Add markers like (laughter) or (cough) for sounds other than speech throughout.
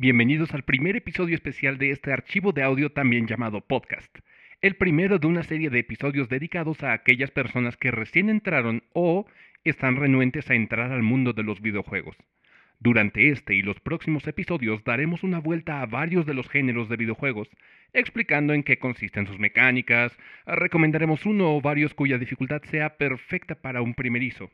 Bienvenidos al primer episodio especial de este archivo de audio también llamado podcast. El primero de una serie de episodios dedicados a aquellas personas que recién entraron o están renuentes a entrar al mundo de los videojuegos. Durante este y los próximos episodios daremos una vuelta a varios de los géneros de videojuegos, explicando en qué consisten sus mecánicas, recomendaremos uno o varios cuya dificultad sea perfecta para un primerizo,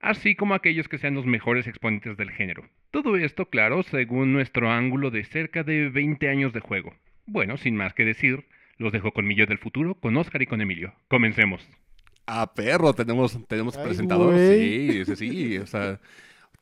así como aquellos que sean los mejores exponentes del género. Todo esto, claro, según nuestro ángulo de cerca de 20 años de juego. Bueno, sin más que decir, los dejo con mi yo del futuro, con Oscar y con Emilio. Comencemos. Ah, perro, tenemos, tenemos Ay, presentador. Sí, sí, sí. O sea,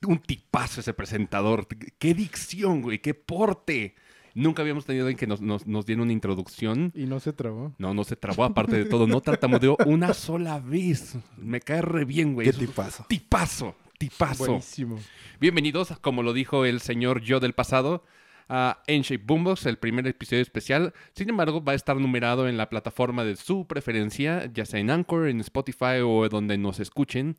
un tipazo ese presentador. Qué dicción, güey, qué porte. Nunca habíamos tenido en que nos, nos, nos diera una introducción. Y no se trabó. No, no se trabó, aparte de todo. No tartamudeó una sola vez. Me cae re bien, güey. ¿Qué tipazo? Tipazo, tipazo. Buenísimo. Bienvenidos, como lo dijo el señor yo del pasado, a N-Shape Boombox, el primer episodio especial. Sin embargo, va a estar numerado en la plataforma de su preferencia, ya sea en Anchor, en Spotify o donde nos escuchen.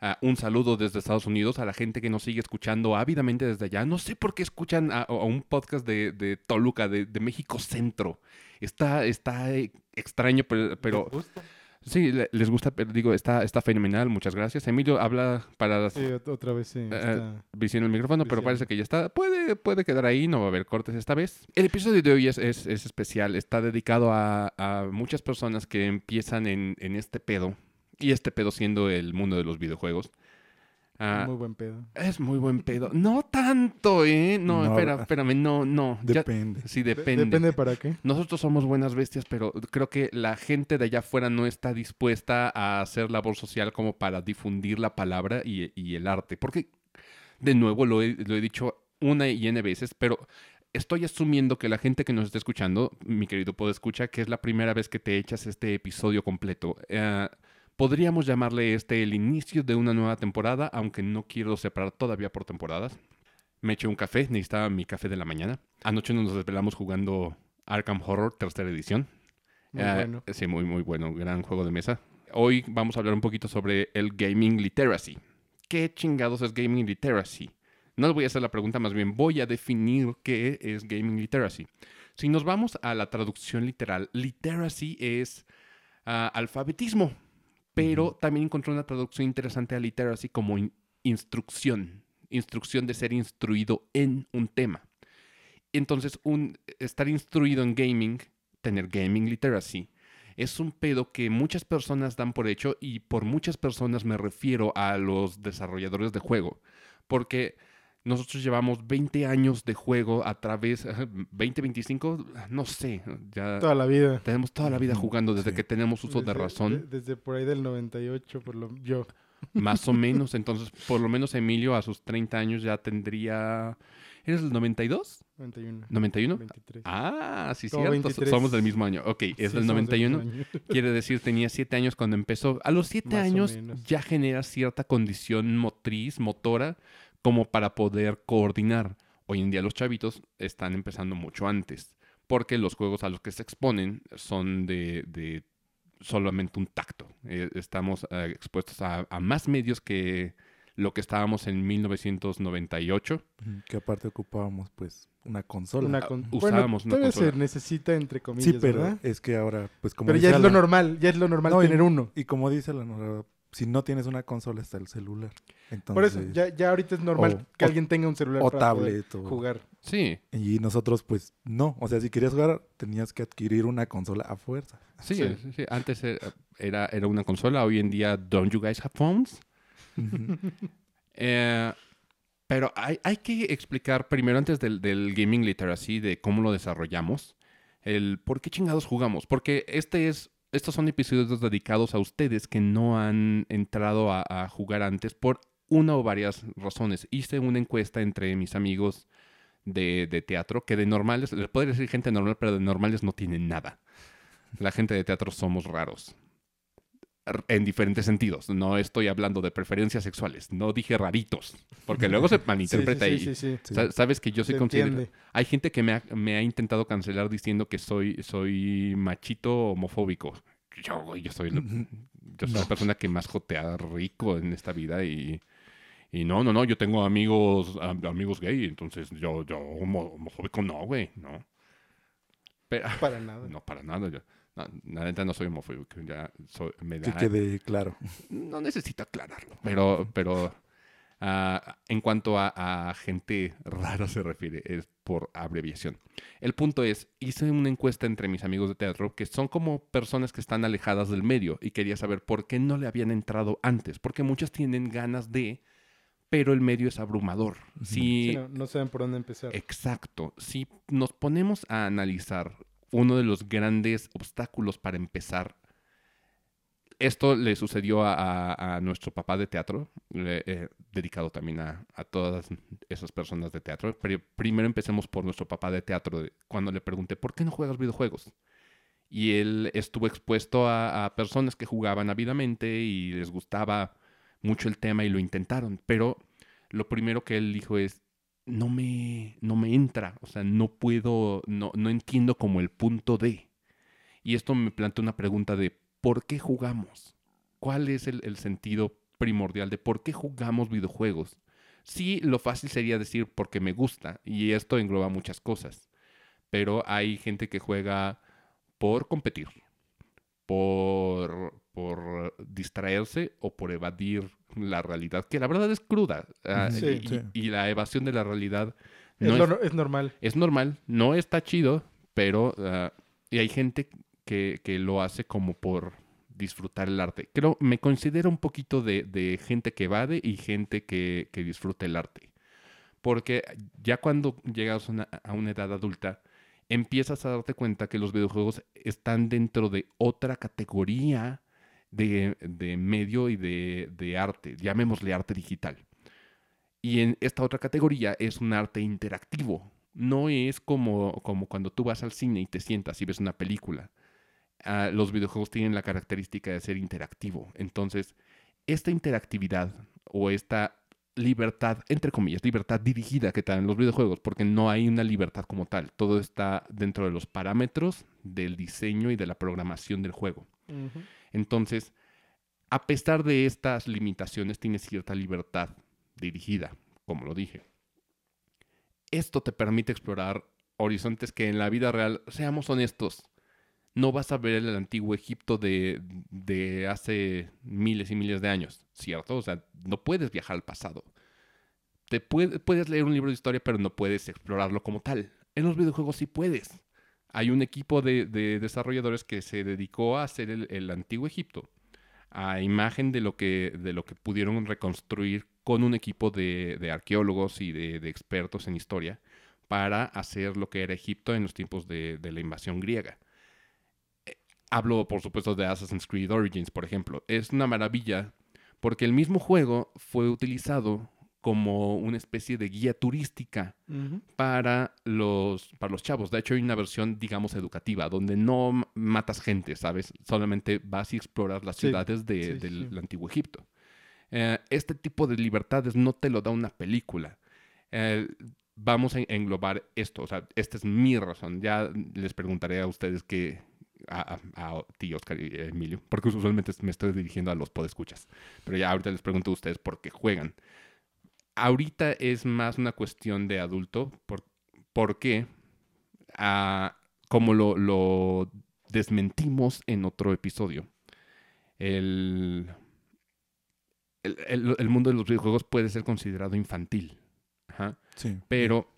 Ah, un saludo desde Estados Unidos a la gente que nos sigue escuchando ávidamente desde allá. No sé por qué escuchan a, a un podcast de, de Toluca, de, de México Centro. Está, está eh, extraño, pero, pero sí, le- les gusta, pero digo, está, está fenomenal. Muchas gracias. Emilio habla para las Sí, ot- otra vez sí. visión el micrófono, pero parece que ya está. Puede, puede quedar ahí, no va a haber cortes esta vez. El episodio de hoy es, es- es especial. Está dedicado a, a muchas personas que empiezan en, en este pedo. Y este pedo siendo el mundo de los videojuegos. Ah, Muy buen pedo. es muy buen pedo. No tanto, ¿eh? No, No, espera, espérame, no, no. Ya- Depende. sí, De- depende. Depende para qué. Nosotros somos buenas bestias, pero creo que la gente de allá afuera no está dispuesta a hacer labor social como para difundir la palabra y, y el arte. Porque, de nuevo, lo he, lo he dicho una y n veces, pero estoy asumiendo que la gente que nos está escuchando, mi querido Podo Escucha, que es la primera vez que te echas este episodio completo. eh, podríamos llamarle este el inicio de una nueva temporada, aunque no quiero separar todavía por temporadas. Me eché un café, necesitaba mi café de la mañana. Anoche nos desvelamos jugando Arkham Horror, tercera edición. Muy Eh, bueno. Sí, muy, muy bueno. Gran juego de mesa. Hoy vamos a hablar un poquito sobre el gaming literacy. ¿Qué chingados es gaming literacy? No les voy a hacer la pregunta, más bien voy a definir qué es gaming literacy. Si nos vamos a la traducción literal, literacy es ah, alfabetismo, pero también encontré una traducción interesante a literacy como in- instrucción, instrucción de ser instruido en un tema. Entonces, un, estar instruido en gaming, tener gaming literacy, es un pedo que muchas personas dan por hecho y por muchas personas me refiero a los desarrolladores de juego, porque nosotros llevamos 20 años de juego a través, ajá, 20, 25, no sé, ya Toda la vida. tenemos toda la vida jugando desde sí. que tenemos uso de Desde- razón, de- desde por ahí del 98, por lo yo. más o (laughs) menos, entonces por lo menos Emilio a sus 30 años ya tendría, ¿eres el 92? 91. 91? 23. Ah, sí. 23. Somos del mismo año. Ok, es Sí, del somos 91. mismo año. (laughs) Quiere decir, tenía 7 años cuando empezó. A los 7 Más o años ya genera cierta condición motriz, motora, como para poder coordinar. Hoy en día los chavitos están empezando mucho antes, porque los juegos a los que se exponen son de, de solamente un tacto. Eh, estamos eh, expuestos a, a más medios que lo que estábamos en 1998. Ujú, Que aparte ocupábamos, pues, una consola. Una con- usábamos una bueno, consola. se necesita entre comillas, sí, pero ¿verdad? es que ahora, pues, como Pero ya es lo normal, ya es lo normal No, y- tener uno. Y como dice la si no tienes una consola, está el celular. Entonces, Por eso, ya, ya ahorita es normal o- que o- alguien tenga un celular o para poder tablet. O, jugar. Sí, y nosotros, pues, no. O sea, si querías jugar, tenías que adquirir una consola a fuerza. Sí, Sí. sí, sí. Antes era, era, una consola, hoy en día, ¿don't you guys have phones? (laughs) Eh, pero hay, hay que explicar primero, antes del, del gaming literacy, de cómo lo desarrollamos, el por qué chingados jugamos. Porque este es, estos son episodios dedicados a ustedes que no han entrado a, jugar antes por una o varias razones. Hice una encuesta entre mis amigos de, de teatro, que de normales, les puedo decir gente normal, pero de normales no tienen nada. La gente de teatro somos raros. En diferentes sentidos. No estoy hablando de preferencias sexuales. No dije raritos. Porque luego se (laughs) malinterpreta sí, sí, sí. Sí. Sa- Sabes que yo soy considerado. Hay gente que me ha, me ha intentado cancelar diciendo que soy, soy machito homofóbico. Yo, güey, yo soy, yo soy la persona que más jotea rico en esta vida y, Y no, no, no, yo tengo amigos am- amigos gay, entonces yo, yo homo- homofóbico no, güey, no. Pero, Para nada. no, para nada. Yo, no, la neta no soy homofóbico, ya soy, me Que quede claro. no necesito aclararlo. Pero, pero ah, en cuanto a, a gente rara se refiere, es por abreviación. El punto es, hice una encuesta entre mis amigos de teatro que son como personas que están alejadas del medio y quería saber por qué no le habían entrado antes, porque muchas tienen ganas de, pero el medio es abrumador. Si, Sí, no, no saben por dónde empezar. Exacto. Si nos ponemos a analizar uno de los grandes obstáculos para empezar, esto le sucedió a, nuestro papá de teatro, eh, dedicado también a, todas esas personas de teatro. Pero primero empecemos por nuestro papá de teatro, cuando le pregunté, ¿por qué no juegas videojuegos? Y él estuvo expuesto a personas que jugaban ávidamente y les gustaba mucho el tema y lo intentaron. Pero lo primero que él dijo es, no me, no me entra, o sea, no puedo, no, no entiendo como el punto de. Y esto me plantea una pregunta de, ¿por qué jugamos? ¿Cuál es el, el sentido primordial de por qué jugamos videojuegos? Sí, lo fácil sería decir porque me gusta, y esto engloba muchas cosas, pero hay gente que juega por competir, por, por distraerse o por evadir la realidad, que la verdad es cruda. ah, Sí. y, Sí. y la evasión de la realidad Es, no es, no- es normal. es normal, no está chido, pero ah, y hay gente que, que lo hace como por disfrutar el arte. Creo, me considero un poquito de, de gente que evade y gente que, que disfruta el arte. Porque ya cuando llegas a una, a una edad adulta, empiezas a darte cuenta que los videojuegos están dentro de otra categoría de, de medio y de, de arte, llamémosle arte digital. Y en esta otra categoría es un arte interactivo. No es como, como cuando tú vas al cine y te sientas y ves una película. Ah, los videojuegos tienen la característica de ser interactivo. Entonces, esta interactividad o esta libertad, entre comillas, libertad dirigida que te dan los videojuegos, porque no hay una libertad como tal. Todo está dentro de los parámetros del diseño y de la programación del juego. Entonces, a pesar de estas limitaciones, tienes cierta libertad dirigida, como lo dije. Esto te permite explorar horizontes que en la vida real, seamos honestos, no vas a ver el antiguo Egipto de, de hace miles y miles de años, ¿cierto? O sea, no puedes viajar al pasado. Te puede- puedes leer un libro de historia, pero no puedes explorarlo como tal. En los videojuegos sí puedes. Hay un equipo de, de desarrolladores que se dedicó a hacer el, el antiguo Egipto a imagen de lo que, de lo que pudieron reconstruir con un equipo de, de arqueólogos y de, de expertos en historia para hacer lo que era Egipto en los tiempos de, de la invasión griega. Hablo, por supuesto, de Assassin's Creed Origins, por ejemplo. Es una maravilla porque el mismo juego fue utilizado como una especie de guía turística para los, para los chavos. De hecho, hay una versión, digamos, educativa, donde no matas gente, ¿sabes? Solamente vas y exploras las Sí, ciudades de- sí, del sí. antiguo Egipto. Eh, este tipo de libertades no te lo da una película. Eh, vamos a englobar esto. O sea, esta es mi razón. Ya les preguntaré a ustedes que... A, a, a ti, Oscar y Emilio, porque usualmente me estoy dirigiendo a los podescuchas. Pero ya ahorita les pregunto a ustedes por qué juegan ahorita es más una cuestión de adulto, por, porque ah, como lo, lo desmentimos en otro episodio, el, el, el- el mundo de los videojuegos puede ser considerado infantil. Ajá. Sí. Pero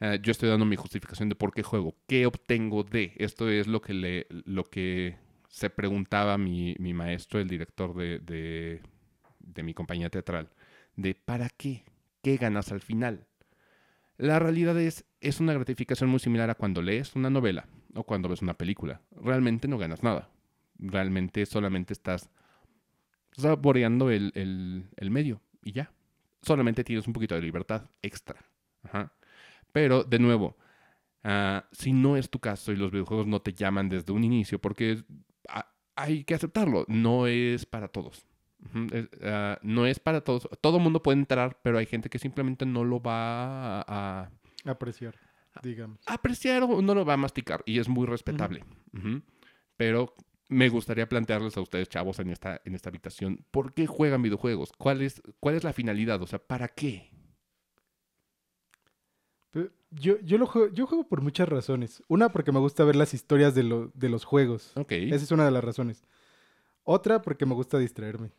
eh, yo estoy dando mi justificación de por qué juego, qué obtengo de. Esto es lo que, le, lo que se preguntaba mi, mi maestro, el director de, de, mi compañía teatral, de ¿para qué? ¿Qué ganas al final? La realidad es, es una gratificación muy similar a cuando lees una novela o cuando ves una película. Realmente no ganas nada. Realmente solamente estás saboreando el, el, el medio y ya. Solamente tienes un poquito de libertad extra. Ajá. Pero, de nuevo, ah, si no es tu caso y los videojuegos no te llaman desde un inicio, porque ah, hay que aceptarlo, no es para todos. Ah, no es para todos. Todo mundo puede entrar, pero hay gente que simplemente no lo va a, a Apreciar, digamos. apreciar o no lo va a masticar y es muy respetable. Pero me gustaría plantearles a ustedes, chavos, en esta, en esta habitación, ¿por qué juegan videojuegos? ¿Cuál es, ¿Cuál es la finalidad? O sea, ¿para qué? Yo, yo, lo juego, yo juego por muchas razones. Una, porque me gusta ver las historias de, lo- de los juegos. Ok. Esa es una de las razones. Otra, porque me gusta distraerme.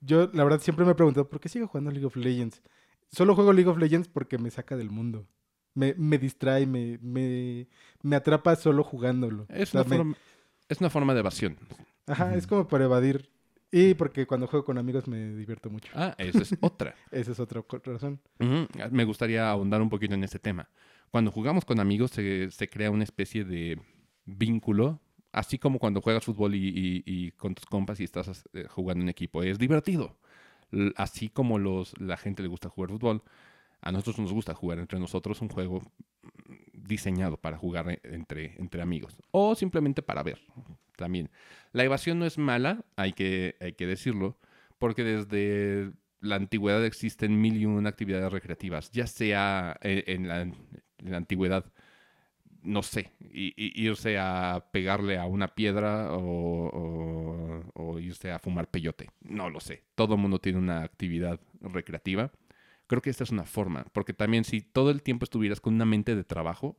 Yo, la verdad, siempre me he preguntado, ¿por qué sigo jugando League of Legends? Solo juego League of Legends porque me saca del mundo. Me, me distrae, me, me, me atrapa solo jugándolo. Es, O sea, una forma, es una forma de evasión. Ajá, es como para evadir. Y porque cuando juego con amigos me divierto mucho. Ah, esa es otra. (laughs) Esa es otra razón. Me gustaría ahondar un poquito en este tema. Cuando jugamos con amigos se, se crea una especie de vínculo, así como cuando juegas fútbol y, y- y con tus compas y estás eh, jugando en equipo. Es divertido. Así como los, la gente le gusta jugar fútbol, a nosotros nos gusta jugar entre nosotros un juego diseñado para jugar e- entre, entre amigos. O simplemente para ver también. La evasión no es mala, hay que, hay que decirlo, porque desde la antigüedad existen mil y una actividades recreativas, ya sea eh, en la, antigüedad, no sé, irse a pegarle a una piedra o, o- o irse a fumar peyote, no lo sé. Todo el mundo tiene una actividad recreativa. Creo que esta es una forma, porque también si todo el tiempo estuvieras con una mente de trabajo,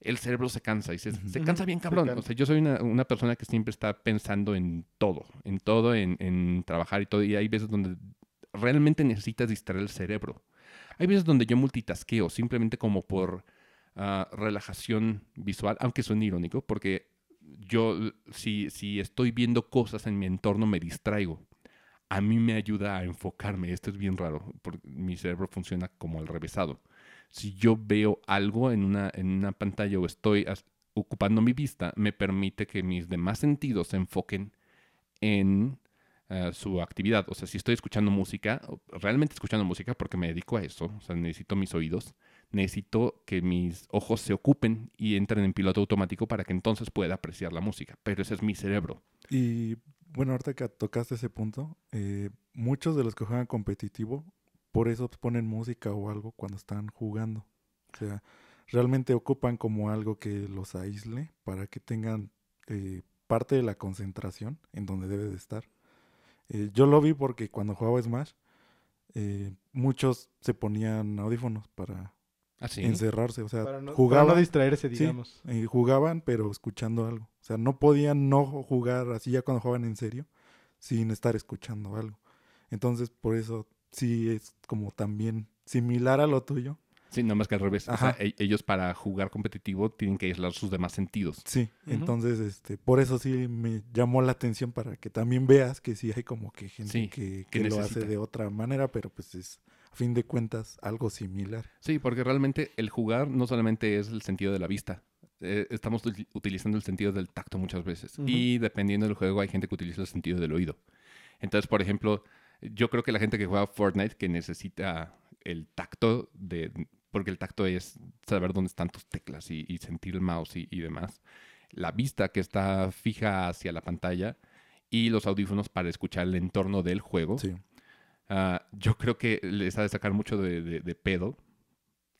el cerebro se cansa y se, se cansa bien cabrón. O sea, yo soy una, una persona que siempre está pensando en todo, en todo, en, en trabajar y todo. Y hay veces donde realmente necesitas distraer el cerebro. Hay veces donde yo multitasqueo simplemente como por ah, relajación visual, aunque suene irónico, porque yo si, si estoy viendo cosas en mi entorno me distraigo. A mí me ayuda a enfocarme. Esto es bien raro, porque mi cerebro funciona como al revésado. Si yo veo algo en una, en una pantalla o estoy ocupando mi vista, me permite que mis demás sentidos se enfoquen en eh, su actividad. O sea, si estoy escuchando música, realmente escuchando música porque me dedico a eso, o sea, necesito mis oídos, necesito que mis ojos se ocupen y entren en piloto automático para que entonces pueda apreciar la música. Pero ese es mi cerebro. Y bueno, ahorita que tocaste ese punto, eh, muchos de los que juegan competitivo, por eso ponen música o algo cuando están jugando. O sea, realmente ocupan como algo que los aísle para que tengan eh, parte de la concentración en donde debe de estar. Eh, yo lo vi porque cuando jugaba Smash, eh, muchos se ponían audífonos para Así. encerrarse. O sea, Para no, para jugaban, no distraerse, Sí. digamos. eh, jugaban, pero escuchando algo. O sea, no podían no jugar así ya cuando jugaban en serio, sin estar escuchando algo. Entonces, por eso sí es como también similar a lo tuyo. Sí, nada más que al revés. O sea, Ajá. e- ellos para jugar competitivo tienen que aislar sus demás sentidos. Sí, entonces, este, por eso sí me llamó la atención para que también veas que sí hay como que gente Sí, que, que que lo hace de otra manera, pero pues es a fin de cuentas algo similar. Sí, porque realmente el jugar no solamente es el sentido de la vista. Eh, estamos util- utilizando el sentido del tacto muchas veces. Y dependiendo del juego, hay gente que utiliza el sentido del oído. Entonces, por ejemplo, yo creo que la gente que juega Fortnite que necesita el tacto de. Porque el tacto es saber dónde están tus teclas y, y sentir el mouse y, y demás. La vista que está fija hacia la pantalla y los audífonos para escuchar el entorno del juego. Sí. Ah, yo creo que les ha de sacar mucho de, de- de pedo.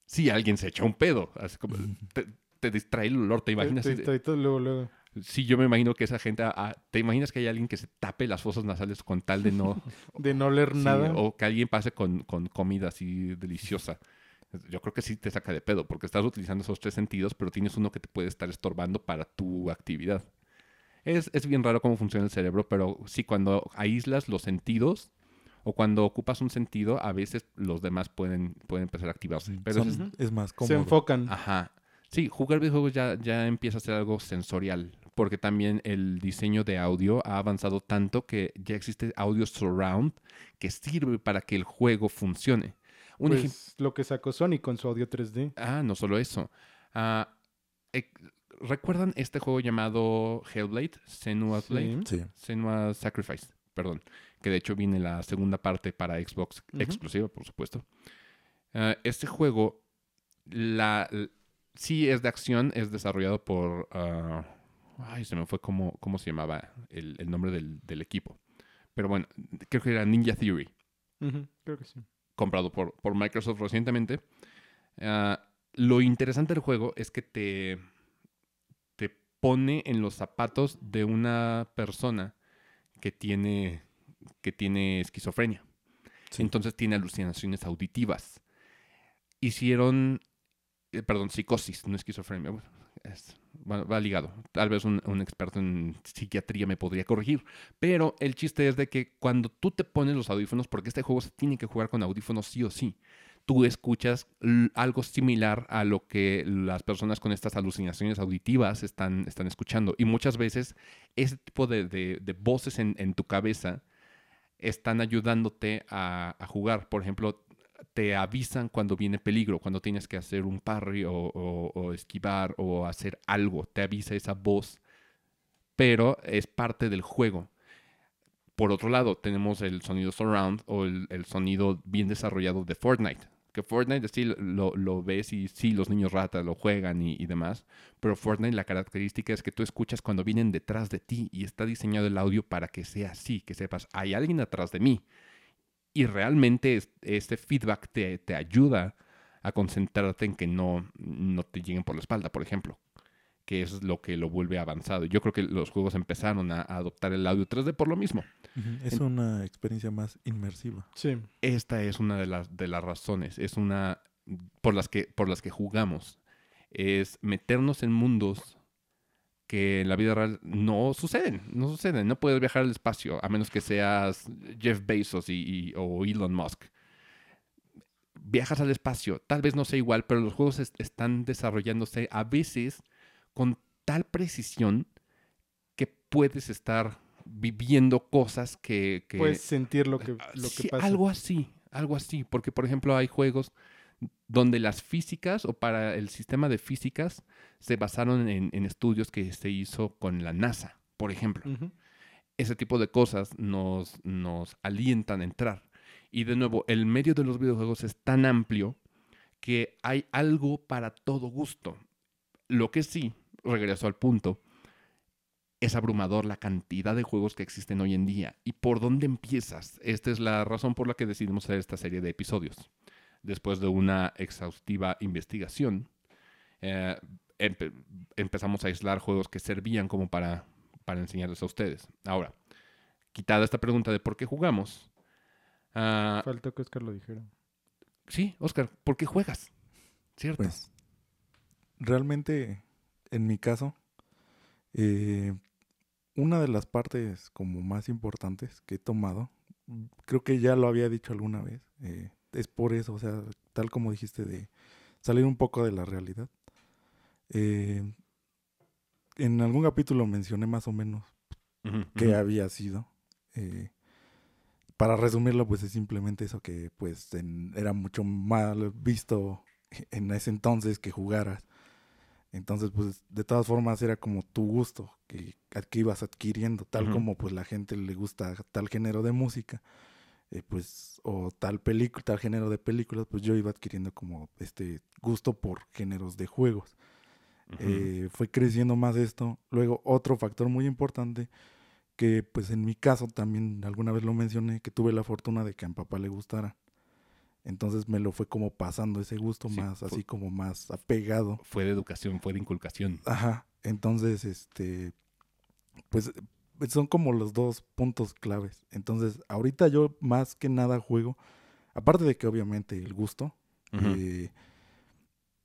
Si alguien se echa un pedo, así como te, te distrae el olor, te imaginas. Así de- estoy todo luego, luego. Sí, yo me imagino que esa gente, ah, te imaginas que hay alguien que se tape las fosas nasales con tal de no, (laughs) De no leer sí, nada. o que alguien pase con, con comida así deliciosa. Yo creo que sí te saca de pedo, porque estás utilizando esos tres sentidos, pero tienes uno que te puede estar estorbando para tu actividad. Es, es bien raro cómo funciona el cerebro, pero sí, cuando aíslas los sentidos o cuando ocupas un sentido, a veces los demás pueden, pueden empezar a activarse. Pero son- es- más Se cómodo. enfocan. Ajá. Sí, jugar videojuegos ya, ya empieza a ser algo sensorial, porque también el diseño de audio ha avanzado tanto que ya existe audio surround que sirve para que el juego funcione. Un. Pues, lo que sacó Sony con su audio 3D. Ah, no solo eso. Ah, eh, ¿Recuerdan este juego llamado Hellblade? Senua Blade. Sí. Sí. Senua Sacrifice, perdón. Que de hecho viene la segunda parte para Xbox exclusiva, por supuesto. Ah, este juego, la, sí es de acción, es desarrollado por... ay, se me fue cómo, cómo se llamaba el, el nombre del, del equipo. Pero bueno, creo que era Ninja Theory Creo que sí. comprado por, por Microsoft recientemente. Ah, lo interesante del juego es que te, te pone en los zapatos de una persona que tiene, que tiene esquizofrenia. Sí. Entonces tiene alucinaciones auditivas. Hicieron, eh, perdón, psicosis, no esquizofrenia. Bueno, es- va, ligado. Tal vez un, experto en psiquiatría me podría corregir. Pero el chiste es de que cuando tú te pones los audífonos, porque este juego se tiene que jugar con audífonos sí o sí, tú escuchas algo similar a lo que las personas con estas alucinaciones auditivas están, están escuchando. Y muchas veces ese tipo de, de- voces en, en tu cabeza están ayudándote a jugar. Por ejemplo, te avisan cuando viene peligro, cuando tienes que hacer un parry o, esquivar o hacer algo. Te avisa esa voz, pero es parte del juego. Por otro lado, tenemos el sonido surround o el, el sonido bien desarrollado de Fortnite. Que Fortnite sí lo, lo ves y sí, los niños ratas lo juegan y, y demás. Pero Fortnite la característica es que tú escuchas cuando vienen detrás de ti y está diseñado el audio para que sea así, que sepas, hay alguien atrás de mí. Y realmente es- este feedback te, te ayuda a concentrarte en que no, no te lleguen por la espalda, por ejemplo. Que es lo que lo vuelve avanzado. Yo creo que los juegos empezaron a, a adoptar el audio 3D por lo mismo. Es una experiencia más inmersiva. Sí. Esta es una de las, de las razones, es una por las, que, por las que jugamos. Es meternos en mundos que en la vida real no suceden, no suceden. No puedes viajar al espacio a menos que seas Jeff Bezos y, y- o Elon Musk. Viajas al espacio, tal vez no sea igual, pero los juegos est- están desarrollándose a veces con tal precisión que puedes estar viviendo cosas que... que Puedes sentir lo que, lo que Sí, pasa. Algo así, algo así. Porque, por ejemplo, hay juegos donde las físicas o para el sistema de físicas se basaron en, en estudios que se hizo con la NASA, por ejemplo. Ese tipo de cosas nos, nos alientan a entrar. Y de nuevo, el medio de los videojuegos es tan amplio que hay algo para todo gusto. Lo que sí, regreso al punto, es abrumador la cantidad de juegos que existen hoy en día. ¿Y por dónde empiezas? Esta es la razón por la que decidimos hacer esta serie de episodios. Después de una exhaustiva investigación, eh, empe- empezamos a aislar juegos que servían como para, para enseñarles a ustedes. Ahora, quitada esta pregunta de por qué jugamos, ah, Faltó que Oscar lo dijera. sí, Oscar, ¿por qué juegas? ¿Cierto? Pues realmente, en mi caso, eh, una de las partes como más importantes que he tomado, creo que ya lo había dicho alguna vez, eh, es por eso, o sea, tal como dijiste, de salir un poco de la realidad. Eh, en algún capítulo mencioné más o menos Ujú, qué había sido. eh, para resumirlo, pues es simplemente eso que pues en- era mucho mal visto (laughs) en ese entonces que jugaras. Entonces, pues de todas formas era como tu gusto que, que ibas adquiriendo, tal como pues la gente le gusta tal género de música, eh, pues o tal película, tal género de películas, pues yo iba adquiriendo como este gusto por géneros de juegos eh, fue creciendo más esto. Luego, otro factor muy importante, que pues en mi caso también alguna vez lo mencioné, que tuve la fortuna de que a mi papá le gustara. Entonces me lo fue como pasando ese gusto Sí, más, fue- así como más apegado. Fue de educación, fue de inculcación. Ajá. Entonces, este, pues son como los dos puntos claves. Entonces, ahorita yo más que nada juego, aparte de que obviamente el gusto, eh,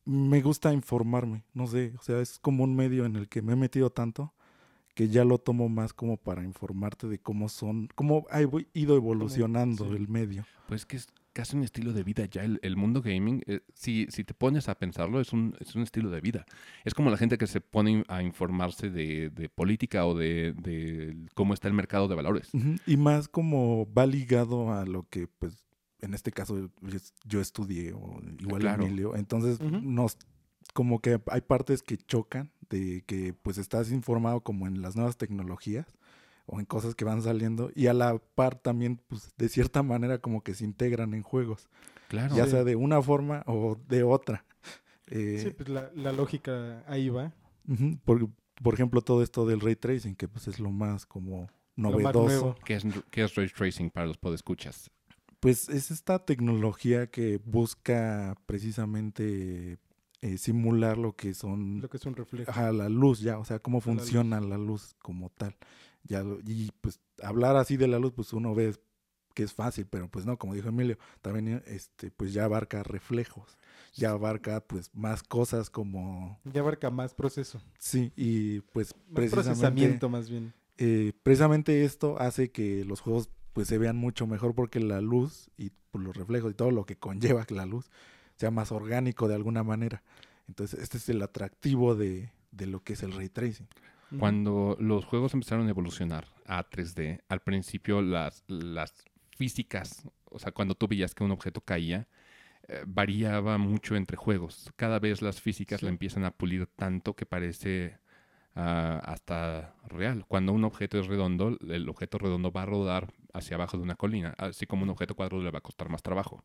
me gusta informarme, no sé, o sea, es como un medio en el que me he metido tanto que ya lo tomo más como para informarte de cómo son, cómo ha ido evolucionando sí. el medio. Pues que es casi un estilo de vida ya. El, el mundo gaming, eh, si, si te pones a pensarlo, es un, es un estilo de vida. Es como la gente que se pone a informarse de, de política o de, de cómo está el mercado de valores. Y más como va ligado a lo que, pues, en este caso yo, estudié, o igual Claro. Emilio. Entonces, nos, como que hay partes que chocan de que, pues, estás informado como en las nuevas tecnologías o en cosas que van saliendo y a la par también, pues, de cierta manera como que se integran en juegos, Claro. ya Sí. sea de una forma o de otra. Eh, Sí, pues la, la lógica ahí va. por, por ejemplo, todo esto del ray tracing, que pues es lo más como novedoso. ¿Qué es, qué es ray tracing para los podescuchas? Pues es esta tecnología que busca precisamente eh, simular lo que son Lo que es un reflejo. Ajá, la luz ya, o sea, cómo luz. funciona la luz como tal. Ya, lo- y pues hablar así de la luz, pues uno ve que es fácil, pero pues no, como dijo Emilio, también este, pues ya abarca reflejos, ya abarca pues más cosas como, Ya abarca más proceso. sí, y pues Más precisamente, procesamiento más bien. eh, precisamente esto hace que los juegos pues se vean mucho mejor porque la luz y pues, los reflejos y todo lo que conlleva la luz sea más orgánico de alguna manera. Entonces, este es el atractivo de, de lo que es el ray tracing. Cuando los juegos empezaron a evolucionar a 3D, al principio las, las físicas, o sea, cuando tú veías que un objeto caía, eh, variaba mucho entre juegos. Cada vez las físicas Sí. la empiezan a pulir tanto que parece ah, hasta real. Cuando un objeto es redondo, el objeto redondo va a rodar hacia abajo de una colina, así como un objeto cuadrado le va a costar más trabajo.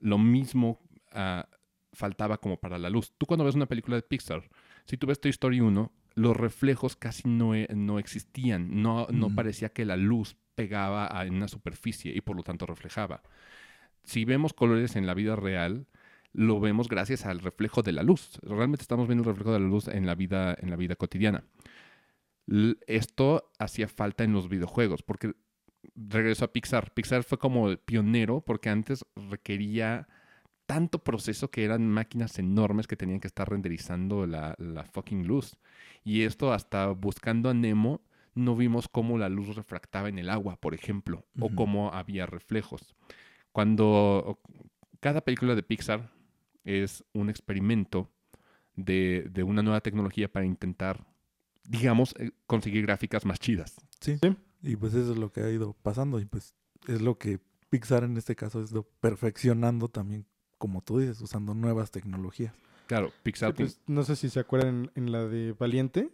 Lo mismo ah, faltaba como para la luz. Tú cuando ves una película de Pixar, si tú ves Toy Story 1, los reflejos casi no, e- no existían. No, no Ujú. parecía que la luz pegaba a- en una superficie y por lo tanto reflejaba. Si vemos colores en la vida real, lo vemos gracias al reflejo de la luz. Realmente estamos viendo el reflejo de la luz en la vida, en la vida cotidiana. L- Esto hacía falta en los videojuegos, porque regreso a Pixar. Pixar fue como el pionero porque antes requería tanto proceso que eran máquinas enormes que tenían que estar renderizando la, la fucking luz. Y esto hasta buscando a Nemo no vimos cómo la luz refractaba en el agua, por ejemplo, o cómo había reflejos. Cuando cada película de Pixar es un experimento de, de una nueva tecnología para intentar, digamos, eh, conseguir gráficas más chidas. Sí. Sí. Y pues eso es lo que ha ido pasando y pues es lo que Pixar en este caso es lo perfeccionando también, como tú dices, usando nuevas tecnologías. Claro, Sí, Pixar... pues, no sé si se acuerdan en, en la de Valiente.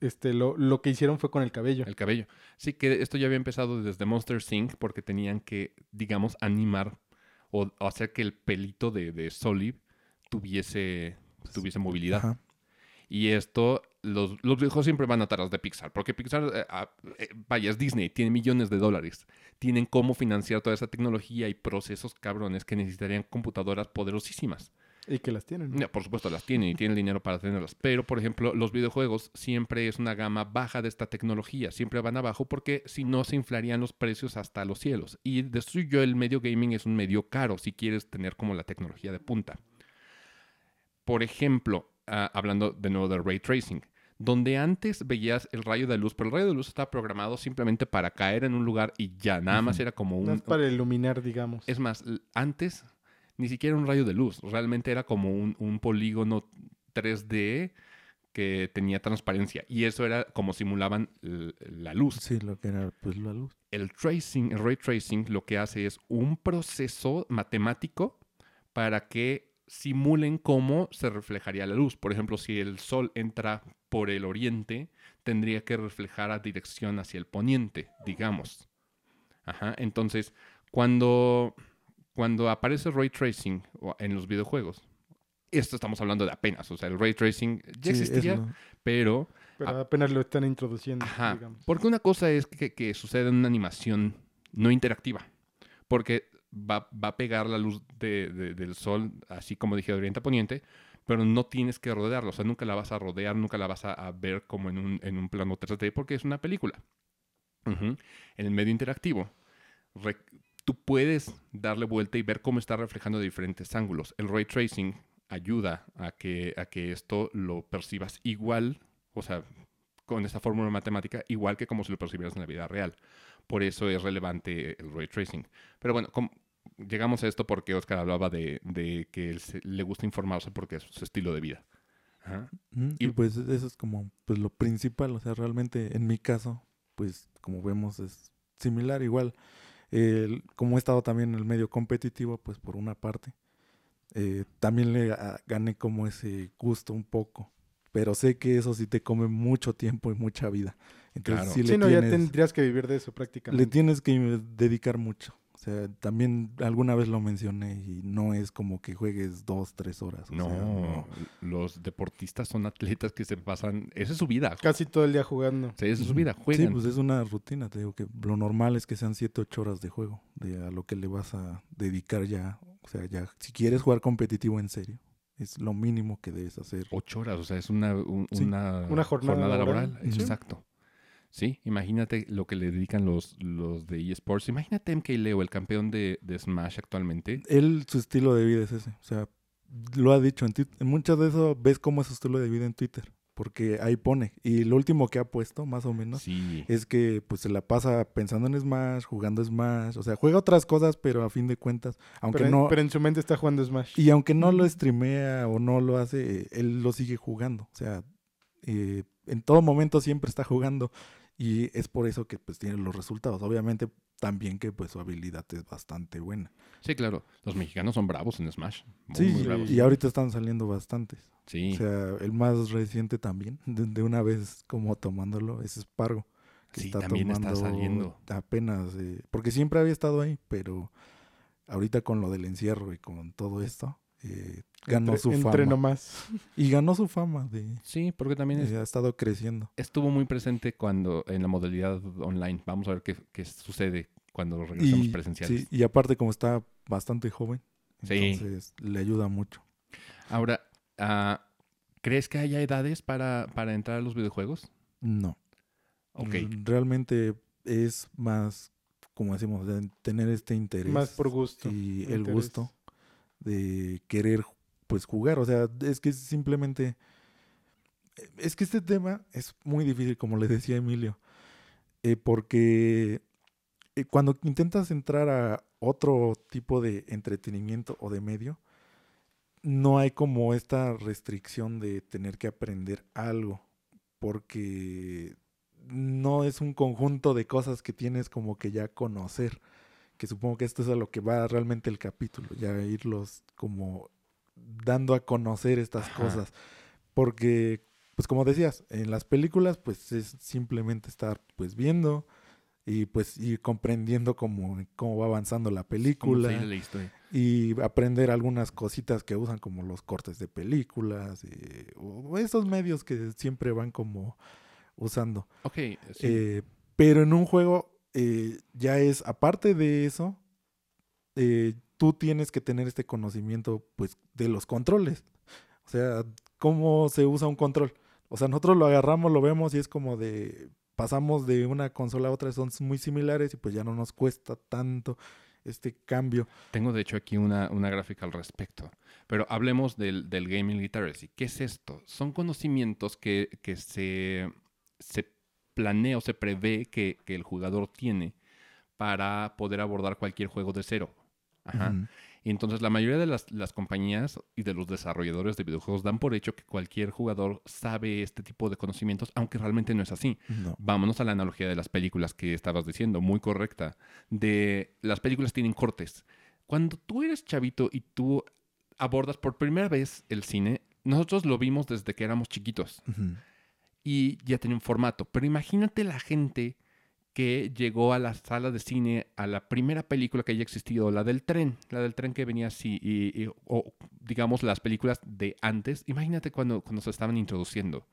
Este, lo, lo que hicieron fue con el cabello. El cabello. Sí, que esto ya había empezado desde Monster Inc. porque tenían que, digamos, animar o, o hacer que el pelito de, de Solid tuviese, tuviese movilidad. Ajá. Y esto, los, los videojuegos siempre van atrás de Pixar, porque Pixar, eh, ah, eh, vaya, es Disney, tiene millones de dólares. Tienen cómo financiar toda esa tecnología y procesos cabrones que necesitarían computadoras poderosísimas. Y que las tienen. ¿no? Por supuesto, las tienen y tienen dinero para tenerlas. Pero, por ejemplo, los videojuegos siempre es una gama baja de esta tecnología. Siempre van abajo porque si no se inflarían los precios hasta los cielos. Y de suyo el medio gaming es un medio caro si quieres tener como la tecnología de punta. Por ejemplo, ah, hablando de nuevo de ray tracing, donde antes veías el rayo de luz, pero el rayo de luz estaba programado simplemente para caer en un lugar y ya, nada más era como un... más para iluminar, digamos. Es más, antes ni siquiera un rayo de luz, realmente era como un, un polígono 3D que tenía transparencia y eso era como simulaban la luz. Sí, lo que era pues la luz. El tracing, el ray tracing lo que hace es un proceso matemático para que simulen cómo se reflejaría la luz. Por ejemplo, si el sol entra por el oriente, tendría que reflejar a dirección hacia el poniente, digamos. Ajá, entonces, cuando, cuando aparece ray tracing en los videojuegos, esto estamos hablando de apenas, o sea, el ray tracing ya Sí, existía, pero Pero apenas lo están introduciendo, Ajá. digamos. Porque una cosa es que, que sucede en una animación no interactiva. Porque va, va a pegar la luz de- de- del sol, así como dije, de oriente a poniente, pero no tienes que rodearla. O sea, nunca la vas a rodear, nunca la vas a, ver como en un, en un plano 3D porque es una película. En el medio interactivo, tú puedes darle vuelta y ver cómo está reflejando de diferentes ángulos. El ray tracing ayuda a que, a que esto lo percibas igual, o sea, con esta fórmula matemática, igual que como si lo percibieras en la vida real. Por eso es relevante el ray tracing. Pero bueno, llegamos a esto porque Oscar hablaba de, de que él se- le gusta informarse porque es su estilo de vida. Ajá. Ujú, Y- Y pues eso es como pues lo principal, o sea, realmente en mi caso, pues como vemos es similar, igual, como he estado también en el medio competitivo, pues por una parte, eh, también le ah, gané como ese gusto un poco, pero sé que eso sí te come mucho tiempo y mucha vida, entonces Claro. sí le Sí, no, ya tienes, tendrías que vivir de eso prácticamente. le tienes que dedicar mucho. O sea, también alguna vez lo mencioné y no es como que juegues dos, tres horas. o No, sea, no. los deportistas son atletas que se pasan. Esa es su vida. Casi todo el día jugando. Sí, esa es su vida. Sí, Juegan. pues es una rutina, te digo que lo normal es que sean 7, 8 horas de juego, de a lo que le vas a dedicar ya, o sea, ya si quieres jugar competitivo en serio, Es lo mínimo que debes hacer. Ocho horas, o sea, es una, un- Sí, una, una jornada laboral. laboral. Sí. Exacto. Sí, imagínate lo que le dedican los, los de eSports. Imagínate MK Leo, el campeón de, de Smash actualmente. Él, su estilo de vida es ese. O sea, lo ha dicho en Twitter. Muchas de eso ves cómo es su estilo de vida en Twitter. Porque ahí pone. Y lo último que ha puesto, más o menos, Sí. es que pues se la pasa pensando en Smash, jugando Smash. O sea, juega otras cosas, pero a fin de cuentas, aunque Pero, no... pero en su mente está jugando Smash. Y aunque no lo streamea o no lo hace, eh, él lo sigue jugando. O sea, eh, en todo momento siempre está jugando. Y es por eso que pues tiene los resultados. Obviamente también que pues su habilidad es bastante buena. Sí, claro. Los mexicanos son bravos en Smash. Muy, Sí, muy bravos. y ahorita están saliendo bastantes. Sí. O sea, el más reciente también, (laughs) de, de una vez como tomándolo, es Spargo. Que Sí, está también está saliendo. Apenas, eh, porque siempre había estado ahí, pero ahorita con lo del encierro y con todo esto, eh, ganó Entre- su entre fama. nomás. Y ganó su fama, de, Sí, porque también es- eh, ha estado creciendo. estuvo muy presente cuando en la modalidad online. Vamos a ver qué, qué sucede cuando regresemos Y, presenciales. sí, y aparte como está bastante joven, Sí. entonces le ayuda mucho. Ahora, ah, ¿crees que haya edades para, para entrar a los videojuegos? No. Ok. Realmente es más, como decimos, de tener este interés. Más por gusto. y el interés. gusto de querer pues jugar. O sea, es que simplemente... Es que este tema es muy difícil, como le decía Emilio, eh, porque eh, cuando intentas entrar a otro tipo de entretenimiento o de medio, no hay como esta restricción de tener que aprender algo, porque no es un conjunto de cosas que tienes como que ya conocer, que supongo que esto es a lo que va realmente el capítulo, ya irlos como dando a conocer estas Ajá. cosas, porque pues como decías, en las películas pues es simplemente estar pues viendo y pues ir comprendiendo cómo, cómo va avanzando la ¿Cómo película la y aprender algunas cositas que usan como los cortes de películas eh, o esos medios que siempre van como usando. Ok, sí. Eh, pero en un juego eh, ya es, aparte de eso, eh, tú tienes que tener este conocimiento pues de los controles. O sea, cómo se usa un control. O sea, nosotros lo agarramos, lo vemos y es como de, pasamos de una consola a otra, son muy similares y pues ya no nos cuesta tanto este cambio. Tengo de hecho aquí una, una gráfica al respecto. Pero hablemos del, del gaming literacy. ¿Qué es esto? Son conocimientos que, que se, se planea o se prevé que, que el jugador tiene para poder abordar cualquier juego de cero. Ajá. Entonces la mayoría de las, las compañías y de los desarrolladores de videojuegos dan por hecho que cualquier jugador sabe este tipo de conocimientos, aunque realmente no es así. No. Vámonos a la analogía de las películas que estabas diciendo, muy correcta. De las películas tienen cortes. Cuando tú eres chavito y tú abordas por primera vez el cine, nosotros lo vimos desde que éramos chiquitos Ujú. Y ya tenía un formato. Pero imagínate la gente que llegó a la sala de cine a la primera película que haya existido, la del tren, la del tren que venía así, y, y- o digamos las películas de antes. Imagínate cuando, cuando se estaban introduciendo.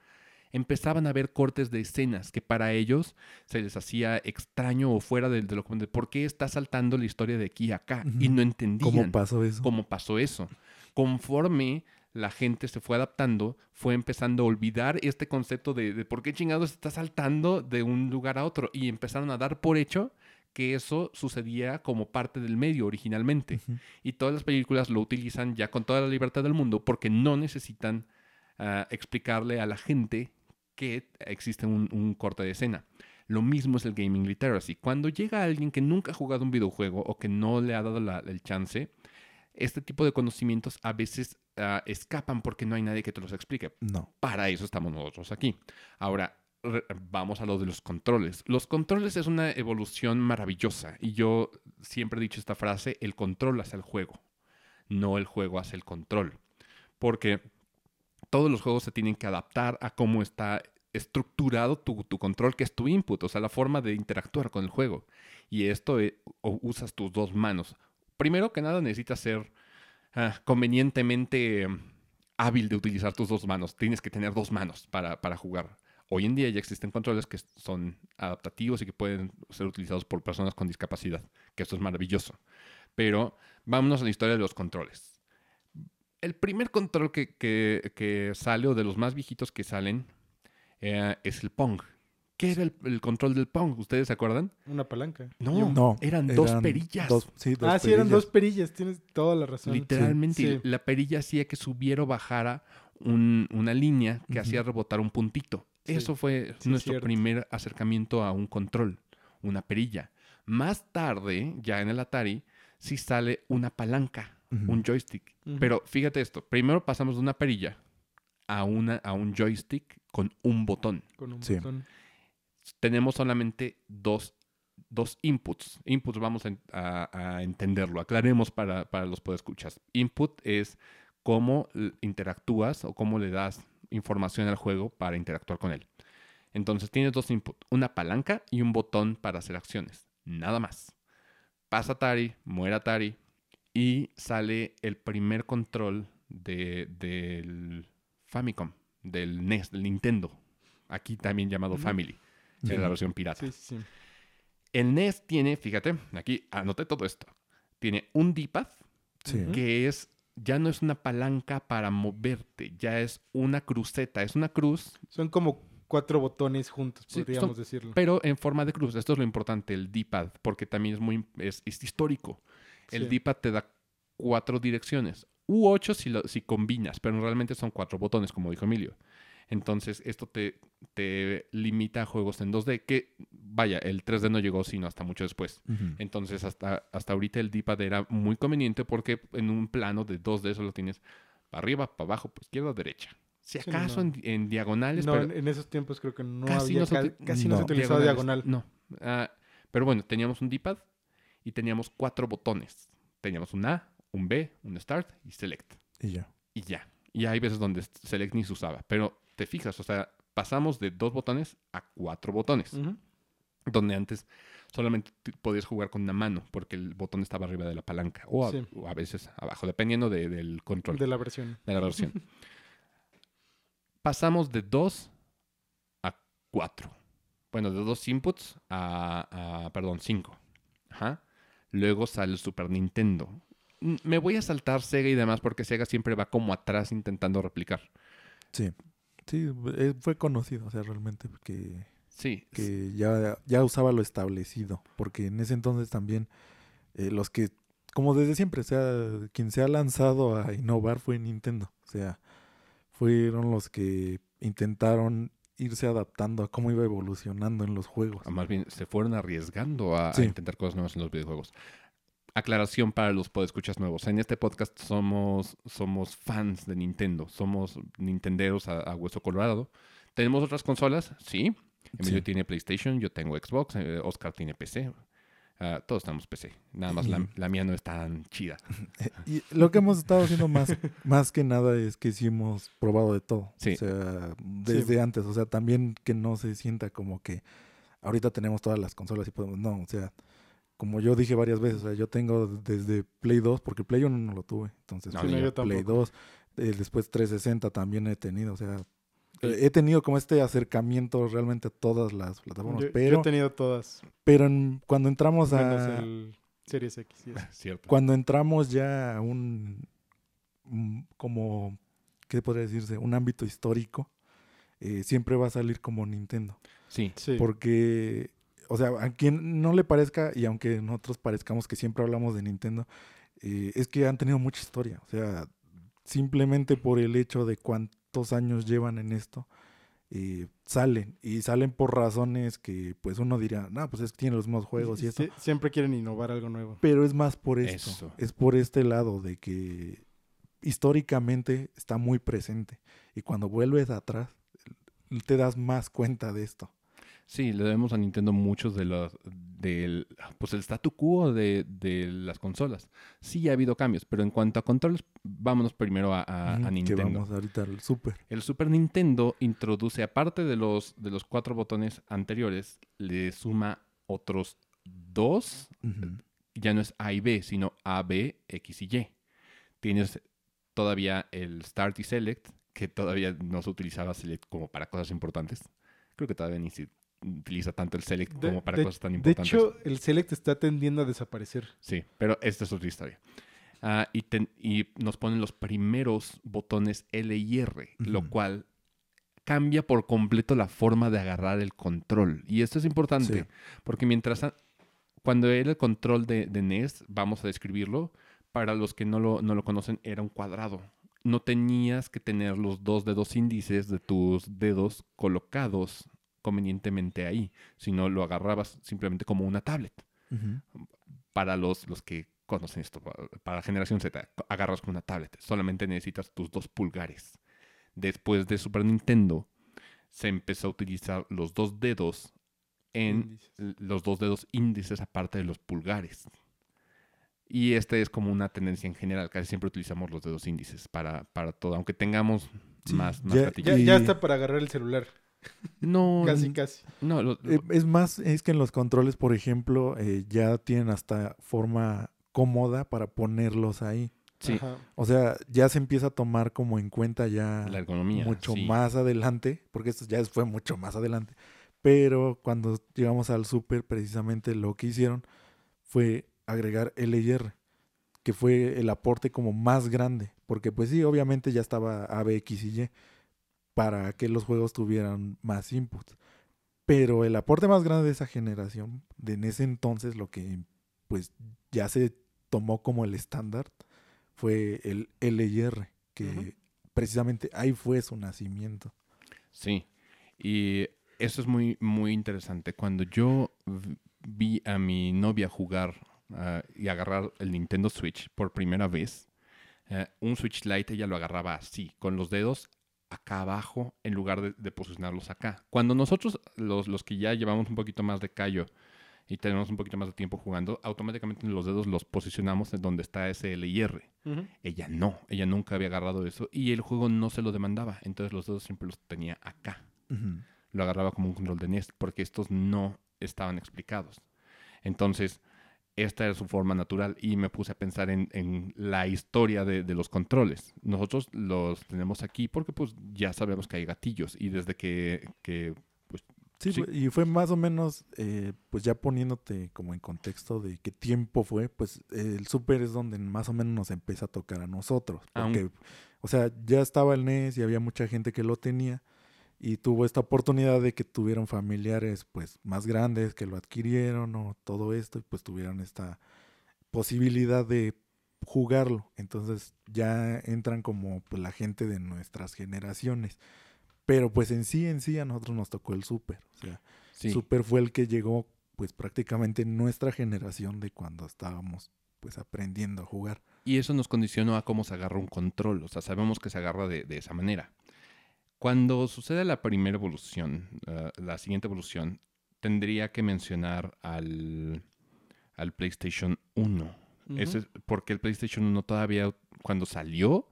Empezaban a ver cortes de escenas que para ellos se les hacía extraño o fuera de, de lo común. ¿Por qué está saltando la historia de aquí a acá? Y no entendían ¿Cómo pasó eso? cómo pasó eso. Conforme la gente se fue adaptando, fue empezando a olvidar este concepto de, de por qué chingados está saltando de un lugar a otro y empezaron a dar por hecho que eso sucedía como parte del medio originalmente. Y todas las películas lo utilizan ya con toda la libertad del mundo porque no necesitan ah, explicarle a la gente que existe un, un corte de escena. Lo mismo es el gaming literacy. Cuando llega alguien que nunca ha jugado un videojuego o que no le ha dado la- el chance, este tipo de conocimientos a veces ah, escapan porque no hay nadie que te los explique. No. Para eso estamos nosotros aquí. Ahora, vamos a lo de los controles. Los controles es una evolución maravillosa y yo siempre he dicho esta frase, el control hace el juego, no el juego hace el control. Porque todos los juegos se tienen que adaptar a cómo está estructurado tu, tu control, que es tu input, o sea, la forma de interactuar con el juego. Y esto eh, o usas tus dos manos. Primero que nada necesitas ser ah, convenientemente eh, hábil de utilizar tus dos manos. Tienes que tener dos manos para, para jugar. Hoy en día ya existen controles que son adaptativos y que pueden ser utilizados por personas con discapacidad, que esto es maravilloso. Pero vámonos a la historia de los controles. El primer control que, que- que sale, o de los más viejitos que salen, eh, es el Pong. ¿Qué era el, el control del Pong? ¿Ustedes se acuerdan? Una palanca. No, No, eran, dos perillas. dos- sí, dos ah, sí, eran perillas. dos perillas. Tienes toda la razón. Literalmente, Sí. la perilla hacía que subiera o bajara un- una línea que hacía rebotar un puntito. Sí, Eso fue sí, nuestro cierto. primer acercamiento a un control, una perilla. Más tarde, ya en el Atari, sí sale una palanca, un joystick. Pero fíjate esto, primero pasamos de una perilla a, una, a un joystick con un botón. Con un Sí. botón. Tenemos solamente dos, dos inputs. Inputs vamos a, en- a- a entenderlo. Aclaremos para, para los podescuchas. Input es cómo interactúas o cómo le das información al juego para interactuar con él. Entonces tienes dos inputs, una palanca y un botón para hacer acciones. Nada más. Pasa Atari, muere Atari y sale el primer control de- del Famicom, del NES, del Nintendo. Aquí también llamado. Family. Es la versión pirata. Sí, sí, sí. El NES tiene, fíjate, aquí anoté todo esto. Tiene un D-pad Sí. Que es, ya no es una palanca para moverte, ya es una cruceta, es una cruz, Son como cuatro botones juntos, Sí, podríamos son- decirlo. pero en forma de cruz. Esto es lo importante, el D-pad, porque también es muy, es, es histórico. El Sí. D-pad te da cuatro direcciones, u ocho si, lo- si combinas, pero realmente son cuatro botones, como dijo Emilio. Entonces, esto te, te limita a juegos en 2D, que vaya, el 3D no llegó sino hasta mucho después. Entonces, hasta, hasta ahorita el D-pad era muy conveniente porque en un plano de 2D solo tienes para arriba, para abajo, para izquierda, derecha. Si Sí, acaso no. en, en diagonales, No, pero en, en esos tiempos creo que no casi había, no se casi no, se utilizaba diagonal. No. Ah, pero bueno, teníamos un D-pad y teníamos cuatro botones. Teníamos un A, un B, un Start y Select. Y ya. Y ya. Y hay veces donde Select ni se usaba. Pero te fijas, o sea, pasamos de dos botones a cuatro botones. Donde antes solamente podías jugar con una mano porque el botón estaba arriba de la palanca. O a, Sí. o a veces abajo, dependiendo de- del control De la versión. de la versión. (laughs) Pasamos de 2 a 4. Bueno, de dos inputs a, a, perdón, 5. Ajá. Luego sale el Super Nintendo. Mm, Me voy a saltar Sega y demás porque Sega siempre va como atrás intentando replicar. Sí. Sí, eh, fue conocido, o sea, realmente que, Sí, que ya, ya usaba lo establecido, porque en ese entonces también eh, los que, como desde siempre, o sea, quien se ha lanzado a innovar fue Nintendo, o sea, fueron los que intentaron irse adaptando a cómo iba evolucionando en los juegos. más bien se fueron arriesgando a, intentar cosas nuevas en los videojuegos. Aclaración para los podescuchas nuevos. En este podcast somos, somos fans de Nintendo. Somos nintenderos a, a hueso colorado. ¿Tenemos otras consolas? Sí. Emilio Sí. tiene PlayStation, yo tengo Xbox, eh, Oscar tiene PC. Ah, todos tenemos PC. Nada más la, (laughs) la mía no es tan chida. (laughs) Y lo que hemos estado haciendo más, más que nada es que sí hemos probado de todo. Sí. O sea, desde antes. O sea, también que no se sienta como que ahorita tenemos todas las consolas y podemos. No, o sea, como yo dije varias veces, o sea, yo tengo desde Play 2, porque Play 1 no lo tuve. Entonces, No, yo Play tampoco. 2, eh, después 360 también he tenido. O sea, eh, he tenido como este acercamiento realmente a todas las plataformas. Yo, yo pero he tenido todas, pero en- cuando entramos menos a el Series X. y eso. (laughs) Cierto. cuando entramos ya a un, un- como, ¿qué podría decirse? Un ámbito histórico, eh, siempre va a salir como Nintendo. Sí. Sí. Porque, o sea, a quien no le parezca, y aunque nosotros parezcamos que siempre hablamos de Nintendo, eh, es que han tenido mucha historia. O sea, simplemente por el hecho de cuántos años llevan en esto, eh, salen. Y salen por razones que pues uno dirá, no, pues es que tiene los mismos juegos y esto. Sie- siempre quieren innovar algo nuevo. Pero es más por esto. Eso. Es por este lado de que históricamente está muy presente. Y cuando vuelves atrás, te das más cuenta de esto. Sí, le debemos a Nintendo muchos de los del pues el statu quo de, de las consolas. Sí ha habido cambios, pero en cuanto a controles, vámonos primero a, a- a Que Nintendo. vamos ahorita al super. El Super Nintendo introduce, aparte de los, de los cuatro botones anteriores, le suma otros dos. Ya no es A y B, sino A, B, X y Y. Tienes todavía el Start y Select, que todavía no se utilizaba Select como para cosas importantes. Creo que todavía ni utiliza tanto el Select De, como para de- cosas tan de importantes. hecho, el Select está tendiendo a desaparecer. Sí, pero esta es otra historia. Ah, y, ten- y nos ponen los primeros botones L y R, lo cual cambia por completo la forma de agarrar el control. Y esto es importante, Sí. porque mientras... Cuando era el control de, de NES, vamos a describirlo, para los que no lo, no lo conocen, era un cuadrado. No tenías que tener los dos dedos índices de tus dedos colocados convenientemente ahí, sino lo agarrabas simplemente como una tablet para los, los que conocen esto, para, para la generación Z, agarras con una tablet. Solamente necesitas tus dos pulgares. Después de Super Nintendo, se empezó a utilizar los dos dedos en Índices. los dos dedos índices aparte de los pulgares. Y esta es como una tendencia en general. Casi siempre utilizamos los dedos índices para, para todo, aunque tengamos Sí, más, más ya- ya está para agarrar el celular. No, Casi, casi. no, lo- Eh, Es más, es que en los controles, por ejemplo, eh, ya tienen hasta forma cómoda para ponerlos ahí. sí, Ajá. O sea, ya se empieza a tomar como en cuenta ya la ergonomía. mucho sí. más adelante, porque esto ya fue mucho más adelante. Pero cuando llegamos al Super, precisamente lo que hicieron fue agregar L y R, que fue el aporte como más grande, porque pues sí, obviamente ya estaba A, B, X y Y para que los juegos tuvieran más inputs. Pero el aporte más grande de esa generación, de en ese entonces lo que pues ya se tomó como el estándar, fue el L y R, que precisamente ahí fue su nacimiento. Sí, y eso es muy, muy interesante. Cuando yo vi a mi novia jugar ah, y agarrar el Nintendo Switch por primera vez, eh, un Switch Lite ella lo agarraba así, con los dedos acá abajo en lugar de, de posicionarlos acá. Cuando nosotros, los, los que ya llevamos un poquito más de callo y tenemos un poquito más de tiempo jugando, automáticamente los dedos los posicionamos en donde está ese L y R. Ella no, ella nunca había agarrado eso y el juego no se lo demandaba, entonces los dedos siempre los tenía acá. Lo agarraba como un control de NES porque estos no estaban explicados. Entonces, esta era su forma natural y me puse a pensar en, en la historia de, de los controles. Nosotros los tenemos aquí porque pues ya sabemos que hay gatillos y desde que, que Sí, Sí. y fue más o menos, eh, pues ya poniéndote como en contexto de qué tiempo fue, pues eh, el Super es donde más o menos nos empieza a tocar a nosotros. Porque, o sea, ya estaba el NES y había mucha gente que lo tenía y tuvo esta oportunidad de que tuvieron familiares pues más grandes que lo adquirieron o todo esto y pues tuvieron esta posibilidad de jugarlo. Entonces ya entran como pues, la gente de nuestras generaciones. Pero pues en sí, en sí a nosotros nos tocó el Super. O sea, sí, Super fue el que llegó pues prácticamente en nuestra generación de cuando estábamos pues aprendiendo a jugar. Y eso nos condicionó a cómo se agarra un control. O sea, sabemos que se agarra de, de esa manera. Cuando sucede la primera evolución, eh, la siguiente evolución, tendría que mencionar al, al PlayStation 1. Ujú. Ese es porque el PlayStation 1 todavía, cuando salió,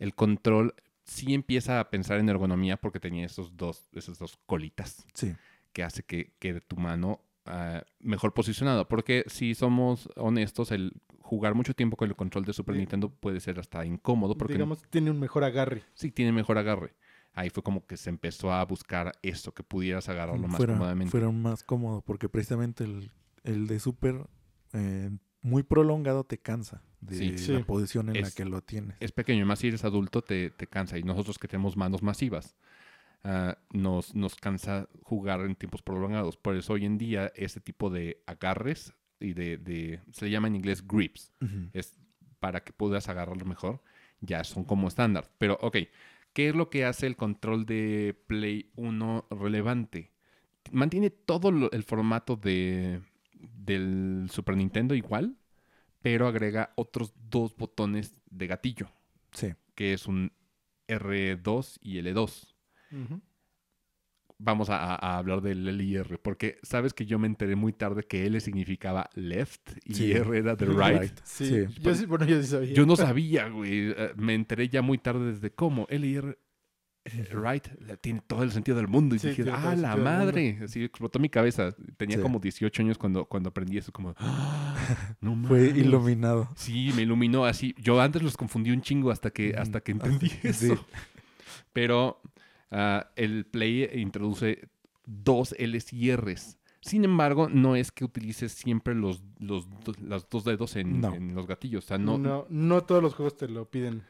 el control sí empieza a pensar en ergonomía porque tenía esos dos, esas dos colitas Sí. que hace que quede tu mano ah, mejor posicionada. Porque si somos honestos, el jugar mucho tiempo con el control de Super Sí. Nintendo puede ser hasta incómodo porque Digamos, tiene un mejor agarre. sí tiene mejor agarre. Ahí fue como que se empezó a buscar esto, que pudieras agarrarlo más fuera, cómodamente. fuera más cómodo porque precisamente el, el de Super eh, muy prolongado te cansa de Sí. la Sí. posición en la Es- que lo tienes. es pequeño, más si eres adulto te, te cansa. Y nosotros que tenemos manos masivas, ah, nos, nos cansa jugar en tiempos prolongados. Por eso hoy en día ese tipo de agarres y de, de se llama en inglés grips, Ujú. es para que puedas agarrarlo mejor, ya son como estándar. Pero ok, ¿qué es lo que hace el control de Play 1 relevante? Mantiene todo lo- el formato de, del Super Nintendo igual, pero agrega otros dos botones de gatillo Sí. que es un R2 y L2. Ujú. Vamos a, a- hablar del L y R, porque sabes que yo me enteré muy tarde que L significaba left y Sí. R era the (laughs) right. Sí. Sí. Yo sí, bueno, yo sí sabía. Yo no sabía, güey. Eh, Me enteré ya muy tarde desde cómo. L y R, eh, right, tiene todo el sentido del mundo. Y Sí, dije, ah, la sentido del mundo". madre. Así explotó mi cabeza. Tenía Sí. como 18 años cuando, cuando aprendí eso. Como, "Ah, (laughs) no Fue mames". iluminado. Sí, me iluminó así. Yo antes los confundí un chingo hasta que, hasta que entendí Sí. eso. Pero ah, el Play introduce dos L's y R's. Sin embargo, no es que utilices siempre los, los, los dos dedos en, No. en los gatillos. O sea, no, No, no todos los juegos te lo piden.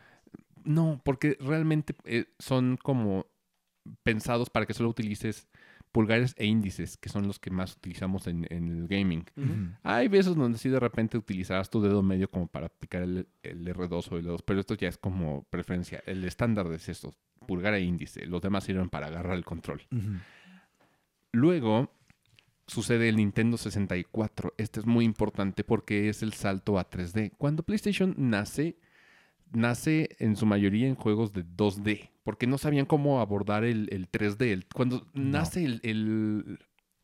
no, porque realmente eh, son como pensados para que solo utilices pulgares e índices, que son los que más utilizamos en, en el gaming. Hay veces donde sí de repente utilizarás tu dedo medio como para picar el, el R2 o el 2, pero esto ya es como preferencia. El estándar es esto, pulgar e índice. Los demás sirven para agarrar el control. Luego sucede el Nintendo 64. Este es muy importante porque es el salto a 3D. Cuando PlayStation nace, nace en su mayoría en juegos de 2D, porque no sabían cómo abordar el, el 3D. El- cuando No. nace el, el-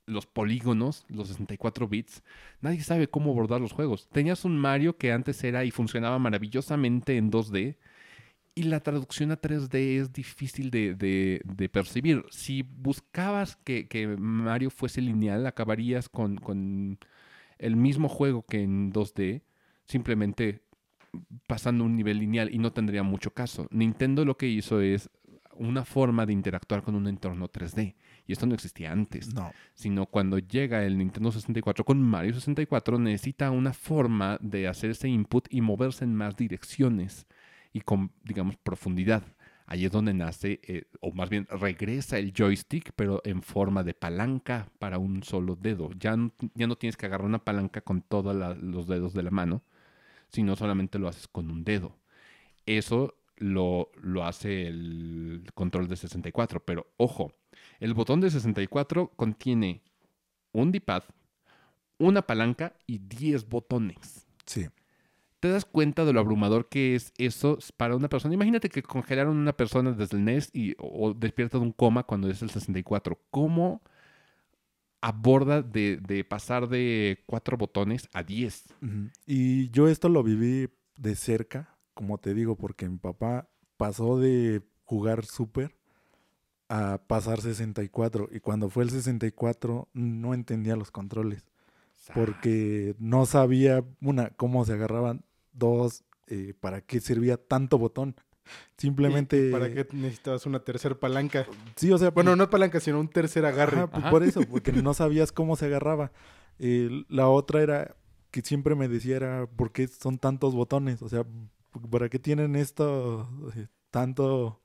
los polígonos, los 64 bits, nadie sabe cómo abordar los juegos. Tenías un Mario que antes era y funcionaba maravillosamente en 2D. Y la traducción a 3D es difícil de, de- de percibir. Si buscabas que, que Mario fuese lineal, acabarías con, con el mismo juego que en 2D, simplemente pasando un nivel lineal y no tendría mucho caso. Nintendo lo que hizo es una forma de interactuar con un entorno 3D. Y esto no existía antes No. sino cuando llega el Nintendo 64 con Mario 64 necesita una forma de hacer ese input y moverse en más direcciones y con, digamos, profundidad. Ahí es donde nace, eh, o más bien regresa el joystick, pero en forma de palanca para un solo dedo. Ya, no- ya no tienes que agarrar una palanca con todos los dedos de la mano, sino solamente lo haces con un dedo. Eso lo, lo hace el control de 64, pero ojo, el botón de 64 contiene un D-pad, una palanca y 10 botones. Sí. ¿Te das cuenta de lo abrumador que es eso para una persona? Imagínate que congelaron a una persona desde el NES y, o despierta de un coma cuando es el 64. ¿Cómo aborda de, de pasar de cuatro botones a 10? Ujú. Y yo esto lo viví de cerca, como te digo, porque mi papá pasó de jugar Super a pasar 64. Y cuando fue el 64 no entendía los controles. Porque no sabía, una, cómo se agarraban, dos, eh, para qué servía tanto botón. Simplemente... ¿Y ¿Para qué necesitabas una tercera palanca? Sí, o sea, Bueno, no palanca, sino un tercer agarre. Ajá, pues Ajá. por eso, porque no sabías cómo se agarraba. Eh, la otra era que siempre me decía era por qué son tantos botones, o sea, para qué tienen esto eh, tanto.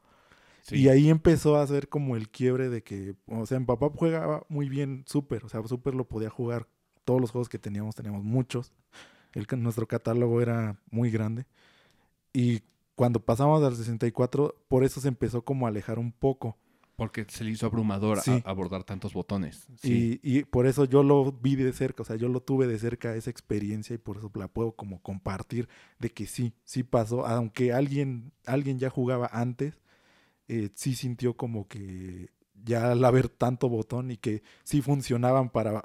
Sí. Y ahí empezó a hacer como el quiebre de que, o sea, mi papá jugaba muy bien Super, o sea, Super lo podía jugar todos los juegos que teníamos, teníamos muchos. El, nuestro catálogo era muy grande. Y cuando pasamos al 64, por eso se empezó como a alejar un poco. Porque se le hizo abrumador a- abordar tantos botones. Sí. Y, y por eso yo lo vi de cerca, o sea, yo lo tuve de cerca esa experiencia y por eso la puedo como compartir de que sí, sí pasó, aunque alguien, alguien ya jugaba antes, eh, sí sintió como que ya al haber tanto botón y que sí funcionaban para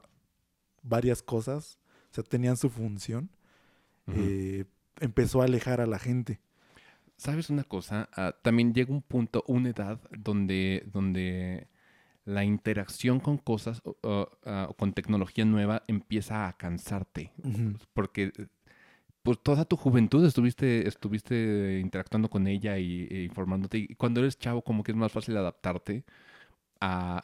varias cosas, o sea, tenían su función, eh, empezó a alejar a la gente. ¿Sabes una cosa? Ah, también llega un punto, una edad donde, donde la interacción con cosas o, ah, con tecnología nueva empieza a cansarte. Porque pues toda tu juventud estuviste, estuviste interactuando con ella y, e informándote. Y cuando eres chavo, como que es más fácil adaptarte a,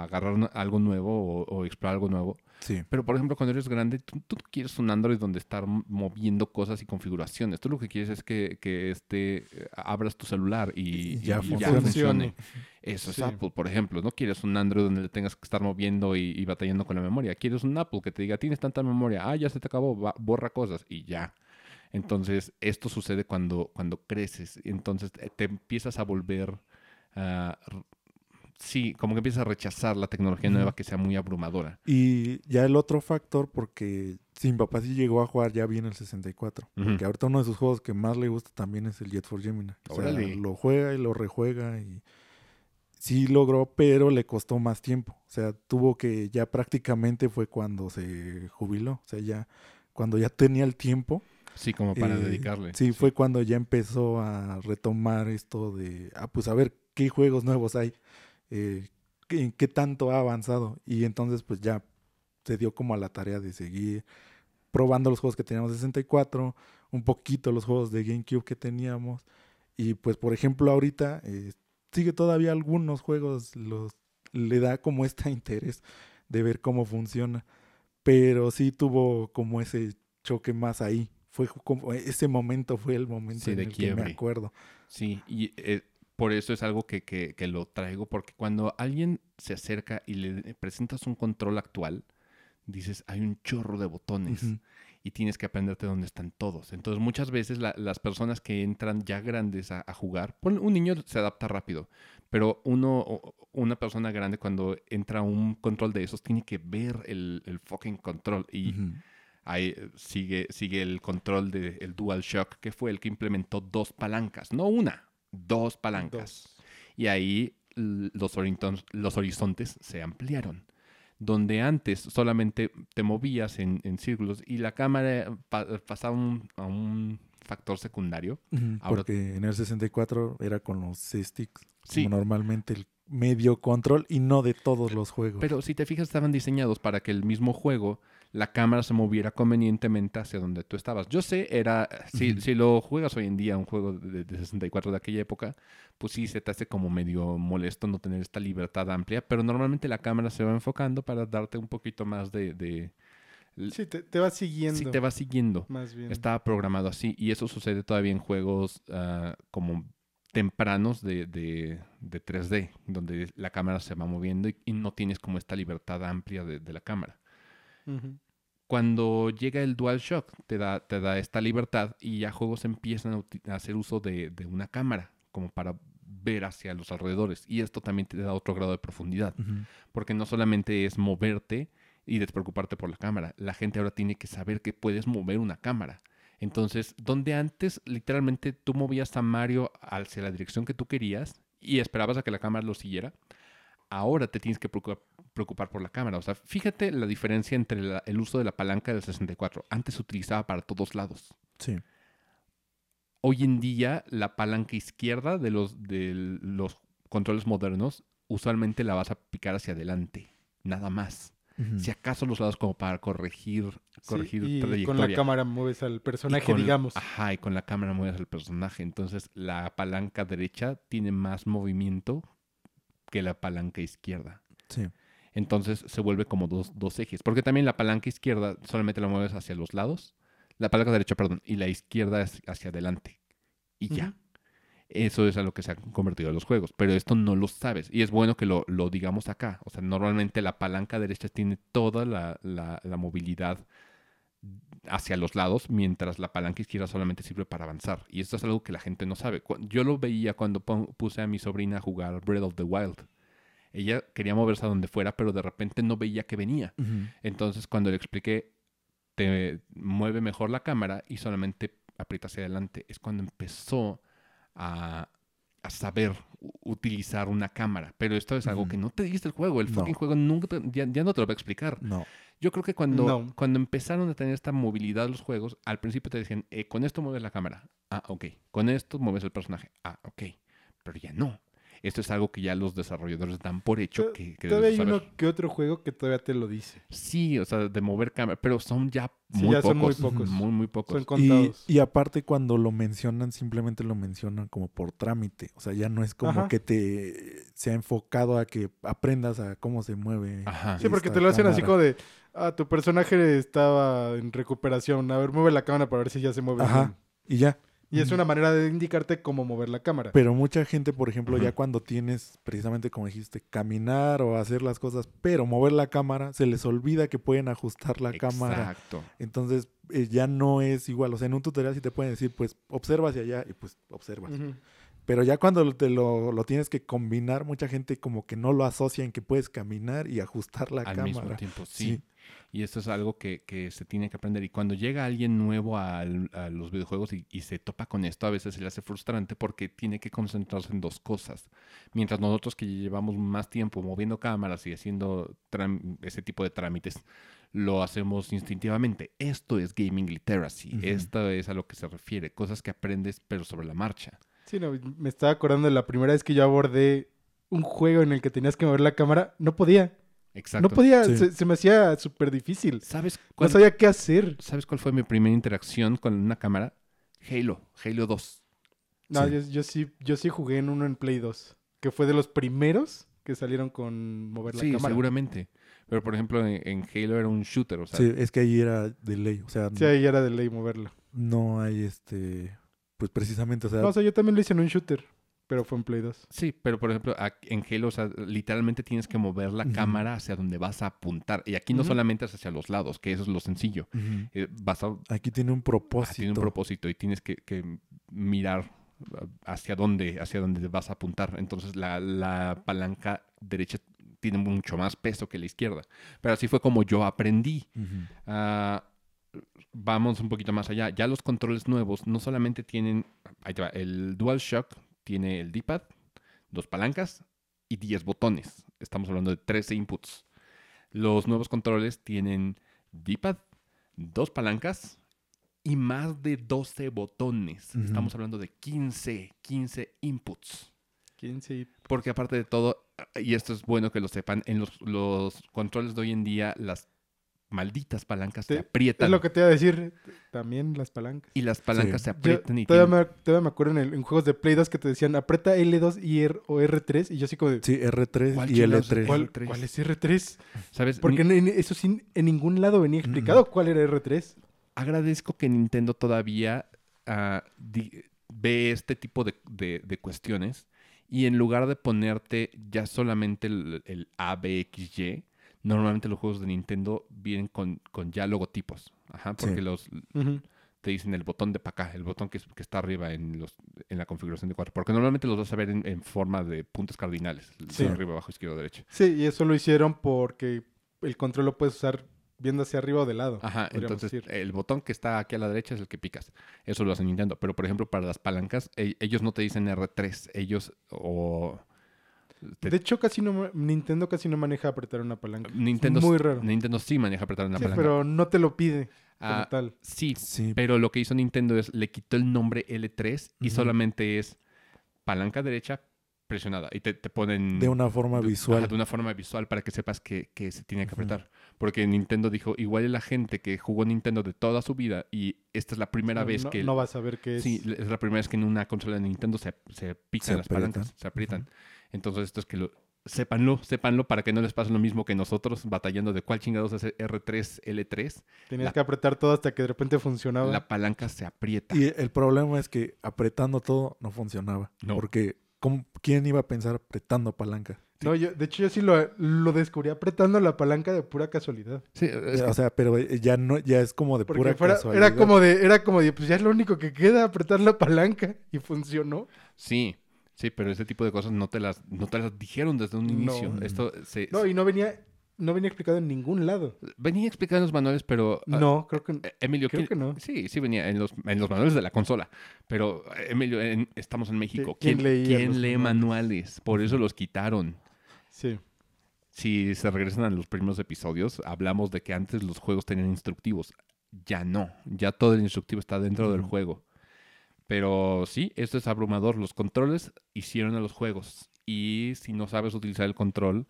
a agarrar algo nuevo o, o explorar algo nuevo. Sí. Pero, por ejemplo, cuando eres grande, tú, tú no quieres un Android donde estar moviendo cosas y configuraciones. Tú lo que quieres es que, que este, abras tu celular y, Y ya y funcione. funcione. (laughs) Eso es. Apple, por ejemplo. No quieres un Android donde le tengas que estar moviendo y, y batallando con la memoria. Quieres un Apple que te diga, tienes tanta memoria, ah, ya se te acabó, va- borra cosas y ya. Entonces, esto sucede cuando, cuando creces. Entonces, te, empiezas a volver... r- sí, como que empiezas a rechazar la tecnología nueva que sea muy abrumadora. Y ya el otro factor, porque sí, mi papá sí llegó a jugar ya bien el 64. Ujú. Porque ahorita uno de sus juegos que más le gusta también es el Jet for Gemini. O sea, lo juega y lo rejuega y sí logró, pero le costó más tiempo. O sea, tuvo que ya prácticamente fue cuando se jubiló. O sea, ya cuando ya tenía el tiempo. Sí, como para eh, dedicarle. Sí, fue cuando ya empezó a retomar esto de, ah, pues a ver qué juegos nuevos hay, eh, qué- en qué tanto ha avanzado. Y entonces pues ya se dio como a la tarea de seguir probando los juegos que teníamos de 64, un poquito los juegos de GameCube que teníamos. Y pues por ejemplo ahorita eh, sigue todavía algunos juegos, los le da como este (laughs) interés de ver cómo funciona. Pero sí tuvo como ese choque más ahí. Fue como ese momento fue el momento Sí, en de el que me acuerdo. Sí, y eh, por eso es algo que, que- que lo traigo, porque cuando alguien se acerca y le presentas un control actual, dices, hay un chorro de botones y tienes que aprenderte dónde están todos. Entonces muchas veces la- las personas que entran ya grandes a, a jugar, un niño se adapta rápido, pero uno, una persona grande cuando entra a un control de esos tiene que ver el, el fucking control y ahí sigue, sigue el control del DualShock, que fue el que implementó dos palancas, no una, dos palancas. Dos. Y ahí los, los horizontes se ampliaron. Donde antes solamente te movías en, en círculos y la cámara pa- pasaba un- a un factor secundario. Ahora- Porque en el 64 era con los sticks. Sí. Como normalmente el medio control y no de todos los juegos. Pero si te fijas, estaban diseñados para que el mismo juego, la cámara se moviera convenientemente hacia donde tú estabas. Yo sé, era. Si, si lo juegas hoy en día, un juego de, de 64 de aquella época, pues sí se te hace como medio molesto no tener esta libertad amplia, pero normalmente la cámara se va enfocando para darte un poquito más de. de Sí, te, te va siguiendo. sí, te va siguiendo. Más bien. Estaba programado así y eso sucede todavía en juegos ah, como tempranos de, de- de 3D, donde la cámara se va moviendo y, y no tienes como esta libertad amplia de, de la cámara. Ujú. Cuando llega el DualShock, te da, te da esta libertad y ya juegos empiezan a, hacer uso de, de una cámara, como para ver hacia los alrededores. Y esto también te da otro grado de profundidad, Ujú. porque no solamente es moverte y despreocuparte por la cámara, la gente ahora tiene que saber que puedes mover una cámara. Entonces, donde antes literalmente tú movías a Mario hacia la dirección que tú querías y esperabas a que la cámara lo siguiera, ahora te tienes que preocupa- preocupar por la cámara. O sea, fíjate la diferencia entre la- el uso de la palanca del 64. Antes se utilizaba para todos lados. Sí. Hoy en día, la palanca izquierda de los, de los controles modernos, usualmente la vas a picar hacia adelante. Nada más. Si acaso los lados como para corregir, Sí, corregir y trayectoria. con la cámara mueves al Y personaje, con- digamos. Ajá, y con la cámara mueves al personaje. Entonces, la palanca derecha tiene más movimiento que la palanca izquierda. Sí. Entonces se vuelve como dos, dos ejes. Porque también la palanca izquierda solamente la mueves hacia los lados. La palanca derecha, perdón. Y la izquierda es hacia adelante. Y ya. Eso es a lo que se han convertido los juegos. Pero esto no lo sabes. Y es bueno que lo, lo digamos acá. O sea, normalmente la palanca derecha tiene toda la, la- la movilidad hacia los lados, mientras la palanca izquierda solamente sirve para avanzar. Y esto es algo que la gente no sabe. Yo lo veía cuando puse a mi sobrina a jugar Breath of the Wild. Ella quería moverse a donde fuera, pero de repente no veía que venía. Entonces, cuando le expliqué, te mueve mejor la cámara y solamente aprieta hacia adelante, es cuando empezó a, a saber utilizar una cámara. Pero esto es algo que no te dice el juego. El No. fucking juego nunca te- ya, ya no te lo va a explicar. No. Yo creo que cuando, No. cuando empezaron a tener esta movilidad los juegos, al principio te decían, eh, con esto mueves la cámara. Ah, ok. Con esto mueves el personaje. Ah, ok. Pero ya no. Esto es algo que ya los desarrolladores dan por hecho que, que Todavía hay saber. uno que otro juego que todavía te lo dice. Sí, o sea, de mover cámara, pero son ya Sí, muy ya pocos. son muy pocos. Muy, muy pocos. Son Y, contados. y aparte cuando lo mencionan, simplemente lo mencionan como por trámite. O sea, ya no es como Ajá. que te se ha enfocado a que aprendas a cómo se mueve. Ajá. Sí, porque te lo hacen así como de, ah, tu personaje estaba en recuperación. A ver, mueve la cámara para ver si ya se mueve. Ajá. bien". Y ya. Y es una manera de indicarte cómo mover la cámara. Pero mucha gente, por ejemplo, ya cuando tienes, precisamente como dijiste, caminar o hacer las cosas, pero mover la cámara, se les olvida que pueden ajustar la cámara. Exacto. Entonces eh, ya no es igual. O sea, en un tutorial sí te pueden decir, pues observa hacia allá y pues observas. Ujú. Pero ya cuando te lo, lo tienes que combinar, mucha gente como que no lo asocia en que puedes caminar y ajustar la Al cámara. mismo tiempo, sí. Sí. Y esto es algo que, que se tiene que aprender. Y cuando llega alguien nuevo a, los videojuegos y, y se topa con esto, a veces se le hace frustrante porque tiene que concentrarse en dos cosas. Mientras nosotros que llevamos más tiempo moviendo cámaras y haciendo ese tipo de trámites, lo hacemos instintivamente. Esto es gaming literacy. Esto es a lo que se refiere. Cosas que aprendes pero sobre la marcha. Sí, no, me estaba acordando de la primera vez que yo abordé un juego en el que tenías que mover la cámara. No podía. Exacto. No podía. Sí. Se, se me hacía súper difícil. ¿Sabes No sabía qué hacer. ¿Sabes cuál fue mi primera interacción con una cámara? Halo, Halo 2. No, Sí. Yo, yo sí, yo sí jugué en uno en Play 2. Que fue de los primeros que salieron con mover la Sí, cámara. seguramente. Pero por ejemplo, en, en Halo era un shooter, o sea, Sí, es que ahí era de ley. O sea, Sí, ahí era de ley moverla. no hay este. Pues precisamente, o sea, No, o sea, yo también lo hice en un shooter, pero fue en Play 2. Sí, pero por ejemplo, en Halo, o sea, literalmente tienes que mover la cámara hacia donde vas a apuntar. Y aquí no solamente es hacia los lados, que eso es lo sencillo. Eh, vas a, aquí tiene un ah, propósito. tiene un propósito y tienes que, que mirar ah, hacia dónde, hacia dónde vas a apuntar. Entonces la, la palanca derecha tiene mucho más peso que la izquierda. Pero así fue como yo aprendí. Ah, vamos un poquito más allá. Ya los controles nuevos no solamente tienen, ahí te va, el DualShock tiene el D-pad, dos palancas y 10 botones. Estamos hablando de 13 inputs. Los nuevos controles tienen D-pad, dos palancas y más de 12 botones. Estamos hablando de 15, 15 inputs. 15 y... Porque aparte de todo, y esto es bueno que lo sepan, en los, los controles de hoy en día las malditas palancas Te- se aprietan. Es lo que te iba a decir. También las palancas. Y las palancas Sí. se Yo aprietan y todavía, tienen- me, todavía me acuerdo en, el- en juegos de Play 2 que te decían aprieta L2 y R, o R3 y yo así como de... Sí, R3 ¿Cuál y chingados L3. es ¿Cuál, R3? cuál es R3? ¿Sabes? Porque Ni- en- en- eso sí, en ningún lado venía explicado cuál era R3. agradezco que Nintendo todavía di- ve este tipo de, de- de cuestiones y en lugar de ponerte ya solamente el, el A, B, X, Y, normalmente los juegos de Nintendo vienen con, con ya logotipos. Ajá, porque Sí. los te dicen el botón de para acá, el botón que, que está arriba en, los, en la configuración de cuatro. Porque normalmente los vas a ver en, en forma de puntos cardinales. Sí. Arriba, abajo, izquierda, derecha. Sí, y eso lo hicieron porque el control lo puedes usar viendo hacia arriba o de lado. Ajá, entonces decir. el botón que está aquí a la derecha es el que picas. Eso lo hace Nintendo. Pero por ejemplo, para las palancas, e- ellos no te dicen R3, ellos o... te- De hecho, casi no, Nintendo casi no maneja apretar una palanca. Nintendo, muy raro. Nintendo sí maneja apretar una Sí, palanca. pero no te lo pide como Ah, tal. sí, Sí, pero lo que hizo Nintendo es le quitó el nombre L3 y solamente es palanca derecha presionada. Y te, te ponen... de una forma de- visual. ajá, de una forma visual para que sepas que, que se tiene que apretar. Porque Nintendo dijo, igual la gente que jugó Nintendo de toda su vida y esta es la primera no, vez no- que... no vas a ver qué es. Sí, es la primera vez que en una consola de Nintendo se, se pican Se las palancas, aprietan. se aprietan. Entonces esto es que lo... Sépanlo, sépanlo para que no les pase lo mismo que nosotros batallando de cuál chingados es R3, L3. Tenías la- que apretar todo hasta que de repente funcionaba. La palanca se aprieta. Y el problema es que apretando todo no funcionaba. No. Porque ¿cómo- ¿quién iba a pensar apretando palanca? No, yo, de hecho yo sí lo, lo descubrí apretando la palanca de pura casualidad. Sí, es que- o sea, pero eh, ya no, ya es como de pura fuera- casualidad. era como de, era como de, pues ya es lo único que queda, apretar la palanca. Y funcionó. sí, sí, pero ese tipo de cosas no te las, no te las dijeron desde un No. inicio. Esto se, No, y no venía, no venía explicado en ningún lado. venía explicado en los manuales, pero... ah, No, creo que eh, Emilio, creo ¿quién- que no. Sí, sí venía en los, en los manuales de la consola. Pero, eh, Emilio, en- estamos en México. ¿Quién ¿Quién, leía quién lee manuales? manuales? Por eso los quitaron. Sí. Si se regresan a los primeros episodios, hablamos de que antes los juegos tenían instructivos. Ya no. Ya todo el instructivo está dentro del juego. Pero sí, esto es abrumador. Los controles hicieron a los juegos. Y si no sabes utilizar el control,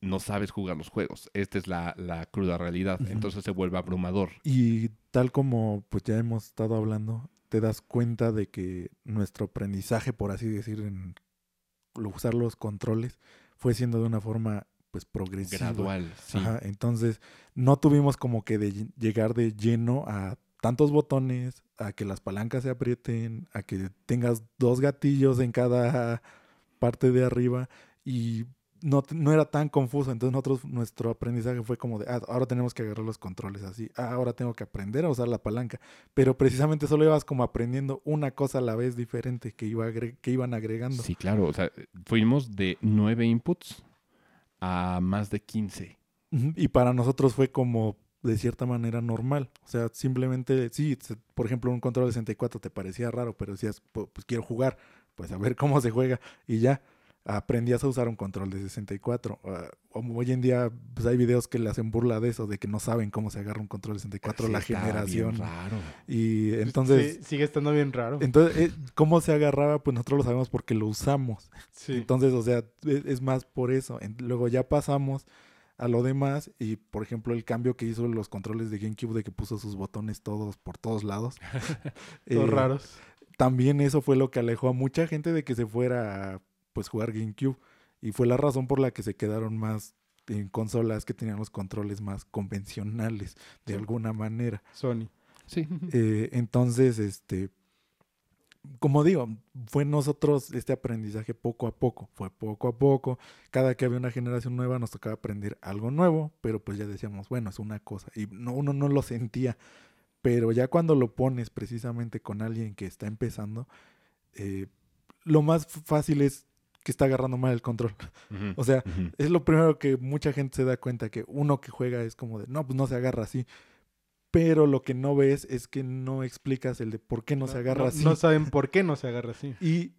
no sabes jugar los juegos. Esta es la, la cruda realidad. Entonces se vuelve abrumador. Y tal como pues ya hemos estado hablando, te das cuenta de que nuestro aprendizaje, por así decir, en usar los controles, fue siendo de una forma pues progresiva. Gradual. Sí. Ajá, entonces no tuvimos como que de ll- llegar de lleno a tantos botones, a que las palancas se aprieten, a que tengas dos gatillos en cada parte de arriba y no, no era tan confuso. Entonces nosotros, nuestro aprendizaje fue como de, ah, ahora tenemos que agarrar los controles así, ah, ahora tengo que aprender a usar la palanca. Pero precisamente solo ibas como aprendiendo una cosa a la vez diferente que, iba que iban agregando. Sí, claro. O sea, fuimos de nueve inputs a más de 15. Ujú, Y para nosotros fue como de cierta manera normal. O sea, simplemente, sí, por ejemplo, un control de 64 te parecía raro, pero decías, "Pu- pues quiero jugar, pues a ver (laughs) cómo se juega. Y ya, aprendías a usar un control de 64. Ah, hoy en día, pues hay videos que le hacen burla de eso, de que no saben cómo se agarra un control de 64, Sí, la bien generación. raro. Y entonces, Sí, sigue estando bien raro. entonces eh, ¿cómo se agarraba? Pues nosotros lo sabemos porque lo usamos. Sí. Entonces, o sea, es, es más por eso. Luego ya pasamos a lo demás y, por ejemplo, el cambio que hizo los controles de GameCube de que puso sus botones todos por todos lados. (laughs) Todos eh, raros. También eso fue lo que alejó a mucha gente de que se fuera a pues jugar GameCube. Y fue la razón por la que se quedaron más en consolas que tenían los controles más convencionales, de Sí. alguna manera. Sony. Sí. Eh, entonces, este, como digo, fue nosotros este aprendizaje poco a poco, fue poco a poco. Cada que había una generación nueva nos tocaba aprender algo nuevo, pero pues ya decíamos, bueno, es una cosa. Y no, uno no lo sentía, pero ya cuando lo pones precisamente con alguien que está empezando, eh, lo más fácil es que está agarrando mal el control. (laughs) O sea, es lo primero que mucha gente se da cuenta que uno que juega es como de, no, pues no se agarra así. Pero lo que no ves es que no explicas el de por qué no, se agarra no, así. No saben por qué no se agarra así. Y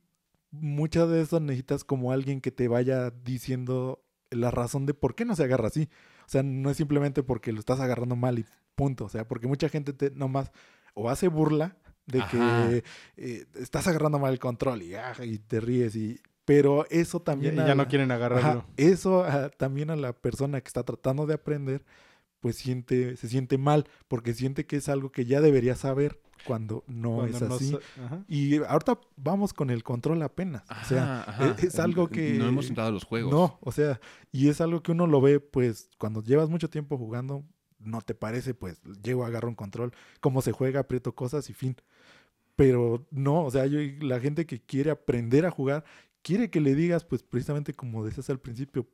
muchas de eso necesitas como alguien que te vaya diciendo la razón de por qué no se agarra así. O sea, no es simplemente porque lo estás agarrando mal y punto. O sea, porque mucha gente te nomás o hace burla de Ajá. que eh, estás agarrando mal el control y, ah, y te ríes y... Pero eso también... a ya no la- quieren agarrarlo. Ajá, eso también a la persona que está tratando de aprender, pues siente, se siente mal, porque siente que es algo que ya debería saber cuando no Cuando es no así. Y ahorita vamos con el control apenas. o sea, Ajá, ajá. es- es algo que- No hemos entrado a los juegos. no, o sea, y es algo que uno lo ve, pues, cuando llevas mucho tiempo jugando, no te parece, pues, llego, agarro un control, cómo se juega, aprieto cosas y fin. Pero no, o sea, yo, la gente que quiere aprender a jugar, quiere que le digas, pues, precisamente como decías al principio,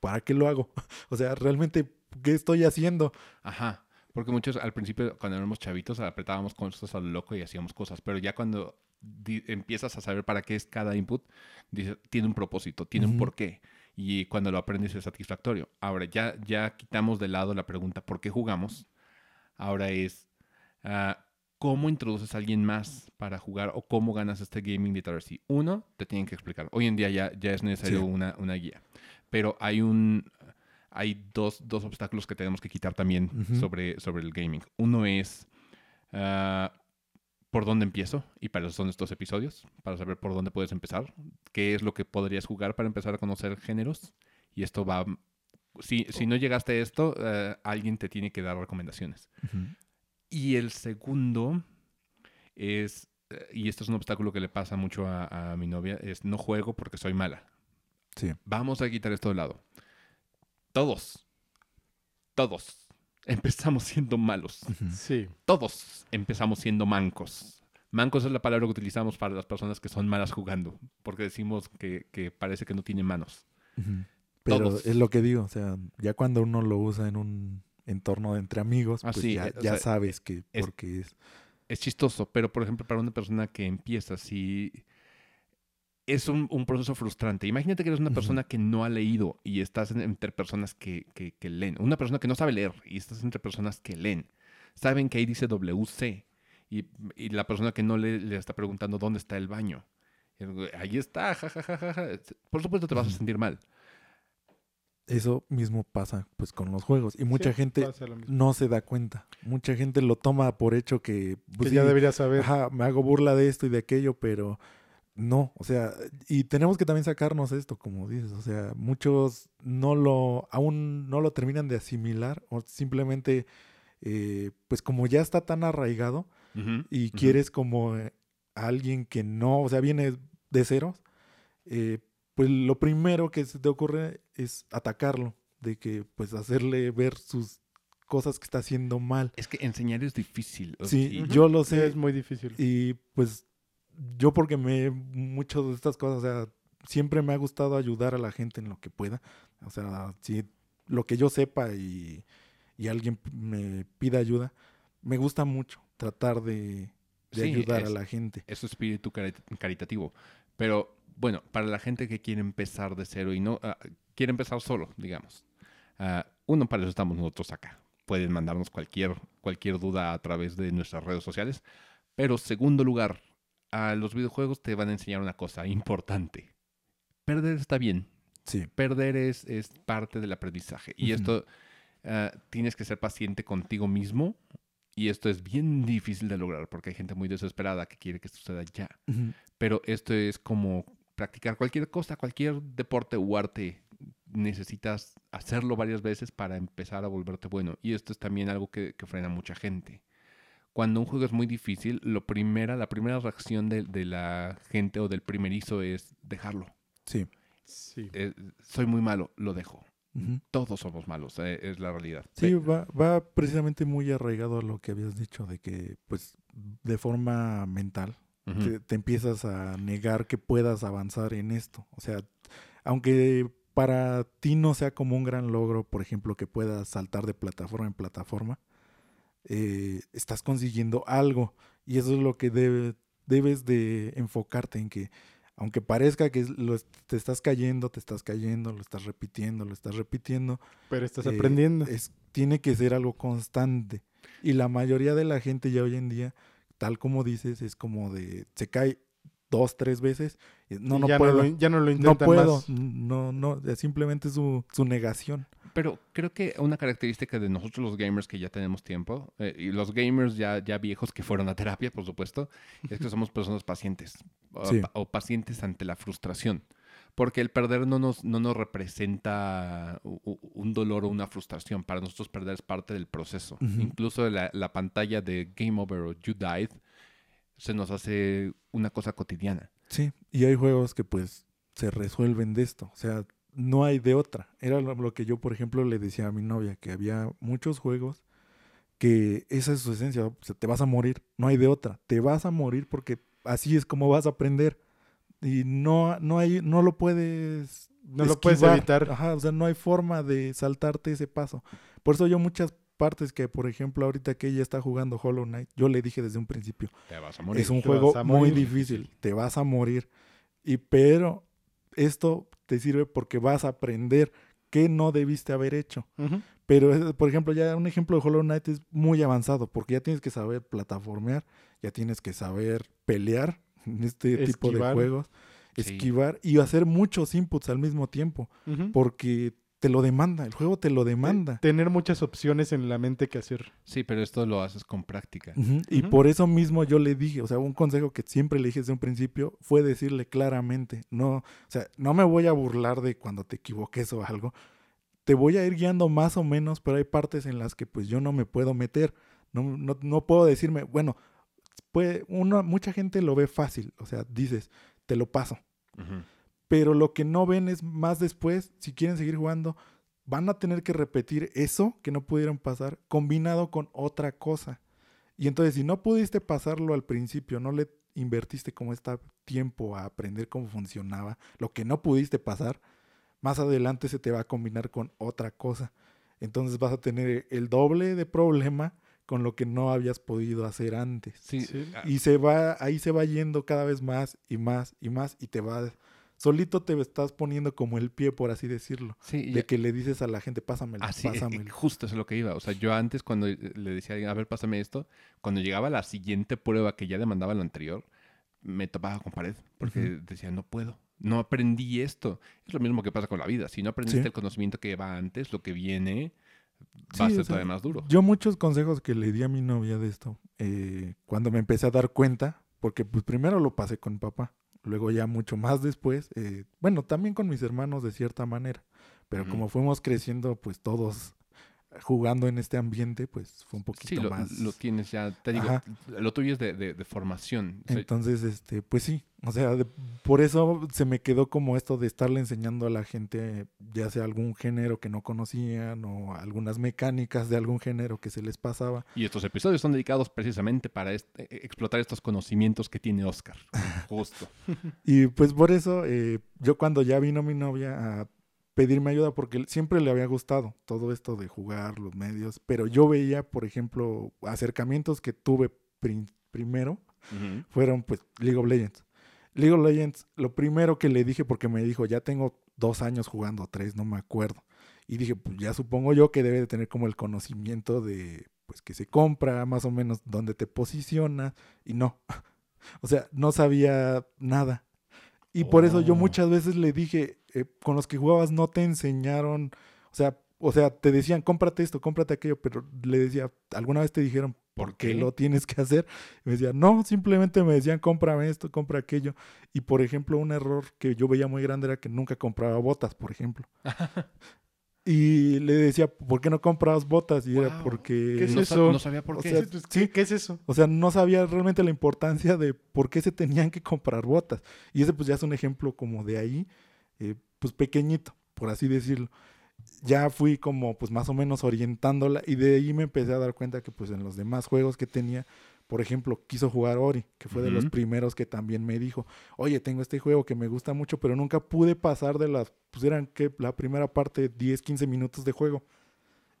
¿para qué lo hago? (laughs) O sea, realmente, ¿qué estoy haciendo? Ajá. Porque muchos al principio, cuando éramos chavitos, apretábamos cosas a lo loco y hacíamos cosas. Pero ya cuando empiezas a saber para qué es cada input, dices, tiene un propósito, tiene un Ujú. porqué. Y cuando lo aprendes es satisfactorio. Ahora, ya, ya quitamos de lado la pregunta ¿por qué jugamos? Ahora es ah, ¿cómo introduces a alguien más para jugar o cómo ganas este gaming literacy? Uno, te tienen que explicar. Hoy en día ya, ya es necesario Sí. una, una guía. Pero hay un hay dos, dos obstáculos que tenemos que quitar también sobre, sobre el gaming. Uno es ah, por dónde empiezo, y para eso son estos episodios, para saber por dónde puedes empezar, qué es lo que podrías jugar para empezar a conocer géneros. Y esto va... Si, si no llegaste a esto, eh, alguien te tiene que dar recomendaciones. Y el segundo es, eh, y esto es un obstáculo que le pasa mucho a, a mi novia, es no juego porque soy mala. Sí. Vamos a quitar esto de lado. Todos, todos empezamos siendo malos. Sí. Todos empezamos siendo mancos. Mancos es la palabra que utilizamos para las personas que son malas jugando, porque decimos que, que parece que no tiene manos. Pero Todos. es lo que digo, o sea, ya cuando uno lo usa en un entorno de entre amigos, Ah, pues sí, ya, eh, o ya sea, sabes que es- porque es... es chistoso, pero por ejemplo, para una persona que empieza, si es un, un proceso frustrante. Imagínate que eres una persona que no ha leído y estás en- entre personas que, que- que leen. Una persona que no sabe leer y estás entre personas que leen. Saben que ahí dice WC y, y la persona que no lee le está preguntando dónde está el baño. Ahí está, jajajaja. Por supuesto te vas a sentir mal. Eso mismo pasa pues con los juegos y mucha Sí, gente no se da cuenta. Mucha gente lo toma por hecho que, pues, que ya sí, debería saber. ajá, me hago burla de esto y de aquello, pero no, o sea, y tenemos que también sacarnos esto, como dices, o sea, muchos no lo, aún no lo terminan de asimilar o simplemente, eh, pues como ya está tan arraigado y quieres como eh, a alguien que no, o sea, viene de ceros, eh, pues lo primero que se te ocurre es atacarlo, de que pues hacerle ver sus cosas que está haciendo mal. Es que enseñar es difícil. Sí, yo lo Sí, sé. es muy difícil. Y pues yo porque me muchas de estas cosas, o sea, siempre me ha gustado ayudar a la gente en lo que pueda. O sea, si lo que yo sepa y, y alguien me pida ayuda, me gusta mucho tratar de, de Sí, ayudar a es- la gente. es su espíritu cari- caritativo. Pero bueno, para la gente que quiere empezar de cero y no ah, quiere empezar solo, digamos. ah, uno, para eso estamos nosotros acá. Pueden mandarnos cualquier, cualquier duda a través de nuestras redes sociales. Pero segundo lugar, a los videojuegos te van a enseñar una cosa importante. Perder está bien. Sí. Perder es, es parte del aprendizaje. Y esto ah, tienes que ser paciente contigo mismo. Y esto es bien difícil de lograr porque hay gente muy desesperada que quiere que suceda ya. Pero esto es como practicar cualquier cosa, cualquier deporte o arte. Necesitas hacerlo varias veces para empezar a volverte bueno. Y esto es también algo que, que frena a mucha gente. Cuando un juego es muy difícil, lo primera, la primera reacción de, de la gente o del primerizo es dejarlo. Sí. Sí. eh, soy muy malo, lo dejo. Todos somos malos, eh, es la realidad. Sí, va, va precisamente muy arraigado a lo que habías dicho, de que, pues, de forma mental, te, te empiezas a negar que puedas avanzar en esto. O sea, aunque para ti no sea como un gran logro, por ejemplo, que puedas saltar de plataforma en plataforma, eh, estás consiguiendo algo. Y eso es lo que debe- debes de enfocarte en que, aunque parezca que lo te estás cayendo, te estás cayendo, lo estás repitiendo, lo estás repitiendo, Pero estás eh, aprendiendo. es, tiene que ser algo constante. Y la mayoría de la gente ya hoy en día, tal como dices, es como de, se cae dos, tres veces, no, no ya puedo, No lo, ya no lo no intentan puedo, más. no, no, es simplemente su, su negación. Pero creo que una característica de nosotros los gamers que ya tenemos tiempo, eh, y los gamers ya, ya viejos que fueron a terapia, por supuesto, es que (laughs) somos personas pacientes o, Sí. o pacientes ante la frustración. Porque el perder no nos, no nos representa un dolor o una frustración. Para nosotros perder es parte del proceso. Ujú. Incluso la, la pantalla de Game Over o You Died se nos hace una cosa cotidiana. Sí, y hay juegos que pues se resuelven de esto, o sea, no hay de otra. Era lo, que yo, por ejemplo, le decía a mi novia, que había muchos juegos que esa es su esencia, o sea, te vas a morir, no hay de otra, te vas a morir porque así es como vas a aprender. Y no, no hay, no lo puedes No lo puedes evitar. Ajá, o sea, no hay forma de saltarte ese paso. Por eso yo muchas partes que, por ejemplo, ahorita que ella está jugando Hollow Knight, yo le dije desde un principio, Te vas a morir. es un Te juego muy difícil, te vas a morir. Y pero esto te sirve porque vas a aprender qué no debiste haber hecho. Pero, eh, por ejemplo, ya un ejemplo de Hollow Knight es muy avanzado, porque ya tienes que saber plataformear, ya tienes que saber pelear en este tipo de Esquivar. juegos, Sí. esquivar y hacer muchos inputs al mismo tiempo, porque te lo demanda, el juego te lo demanda. Tener muchas opciones en la mente que hacer. Sí, pero esto lo haces con práctica. Y por eso mismo yo le dije, o sea, un consejo que siempre le dije desde un principio fue decirle claramente, no, o sea, no me voy a burlar de cuando te equivoques o algo, te voy a ir guiando más o menos, pero hay partes en las que pues yo no me puedo meter, no, no, no puedo decirme, bueno, puede, uno, mucha gente lo ve fácil, o sea, dices, te lo paso, Ujú. Pero lo que no ven es más después, si quieren seguir jugando, van a tener que repetir eso que no pudieron pasar combinado con otra cosa. Y entonces si no pudiste pasarlo al principio, no le invertiste como este tiempo a aprender cómo funcionaba, lo que no pudiste pasar, más adelante se te va a combinar con otra cosa. Entonces vas a tener el doble de problema con lo que no habías podido hacer antes. Sí, Sí. Y se va, ahí se va yendo cada vez más y más y más y te va, solito te estás poniendo como el pie, por así decirlo. sí, De ya- que le dices a la gente, pásamelo, Así, eh, eh, pásamelo. justo eso es lo que iba. O sea, yo antes cuando le decía a alguien, a ver, pásame esto, cuando llegaba la siguiente prueba que ya demandaba lo anterior, me topaba con pared, porque decía, no puedo, no aprendí esto. Es lo mismo que pasa con la vida. Si no aprendiste Sí. el conocimiento que va antes, lo que viene Sí, va a ser todavía más duro. Yo muchos consejos que le di a mi novia de esto, eh, cuando me empecé a dar cuenta, porque pues primero lo pasé con papá, luego ya mucho más después, eh, bueno, también con mis hermanos de cierta manera, pero como fuimos creciendo pues todos jugando en este ambiente, pues fue un poquito Sí, lo, más... lo tienes ya, te digo, Ajá. lo tuyo es de, de- de formación. O sea, Entonces, este, pues sí, o sea, de- por eso se me quedó como esto de estarle enseñando a la gente, ya sea algún género que no conocían o algunas mecánicas de algún género que se les pasaba. y estos episodios son dedicados precisamente para este- eh, explotar estos conocimientos que tiene Oscar. Justo. (laughs) Y pues por eso, eh, yo cuando ya vino mi novia a pedirme ayuda, porque siempre le había gustado todo esto de jugar, los medios, pero yo veía, por ejemplo, acercamientos que tuve prim- primero, Ujú. fueron pues League of Legends. League of Legends, lo primero que le dije, porque me dijo, ya tengo dos años jugando, tres, no me acuerdo. Y dije, pues ya supongo yo que debe de tener como el conocimiento de, pues que se compra, más o menos dónde te posiciona, y no. (laughs) o sea, no sabía nada. Y por eso yo Oh. muchas veces le dije, eh, con los que jugabas no te enseñaron, o sea, o sea, te decían, cómprate esto, cómprate aquello, pero le decía, ¿alguna vez te dijeron ¿Por qué qué? lo tienes que hacer? Y me decía, no, simplemente me decían, cómprame esto, compra aquello. Y por ejemplo, un error que yo veía muy grande era que nunca compraba botas, por ejemplo. (laughs) y le decía, ¿por qué no comprabas botas? Y era porque... ¿Qué es no, eso? sa- no sabía por O qué. sea, Sí, sí. ¿qué, qué es eso? O sea, no sabía realmente la importancia de por qué se tenían que comprar botas. Y ese pues ya es un ejemplo como de ahí. Eh, pues pequeñito, por así decirlo. Ya fui como pues más o menos orientándola y de ahí me empecé a dar cuenta que pues en los demás juegos que tenía, por ejemplo, quiso jugar Ori, que fue de los primeros que también me dijo, oye, tengo este juego que me gusta mucho, pero nunca pude pasar de las, pues eran que la primera parte 10, 15 minutos de juego.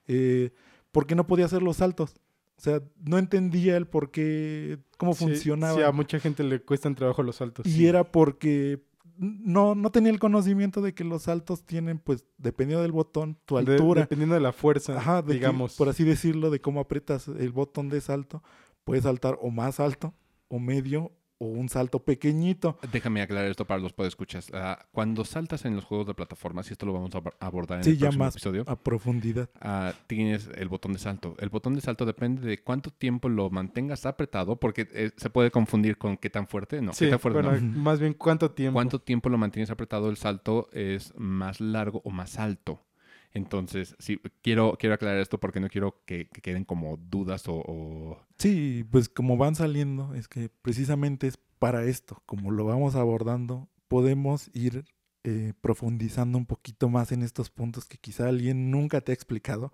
Eh, porque no podía hacer los saltos. O sea, no entendía el por qué, cómo Sí, funcionaba. Sí, a mucha gente le cuestan trabajo los saltos. Y sí. era porque no, no tenía el conocimiento de que los saltos tienen, pues, dependiendo del botón, tu De- altura. dependiendo de la fuerza, Ajá, de que, digamos. por así decirlo, de cómo aprietas el botón de salto, puedes saltar o más alto, o medio, o un salto pequeñito. Déjame aclarar esto para los podescuchas. Ah, cuando saltas en los juegos de plataformas, y esto lo vamos a ab- abordar en Sí, el ya próximo más episodio, a profundidad. ah, tienes el botón de salto. El botón de salto depende de cuánto tiempo lo mantengas apretado, porque eh, se puede confundir con qué tan fuerte. No, Sí, qué tan fuerte bueno, no. Más bien cuánto tiempo. Cuánto tiempo lo mantienes apretado, el salto es más largo o más alto. Entonces, sí, quiero, quiero aclarar esto porque no quiero que, que queden como dudas o, o- Sí, pues como van saliendo, es que precisamente es para esto, como lo vamos abordando, podemos ir eh, profundizando un poquito más en estos puntos que quizá alguien nunca te ha explicado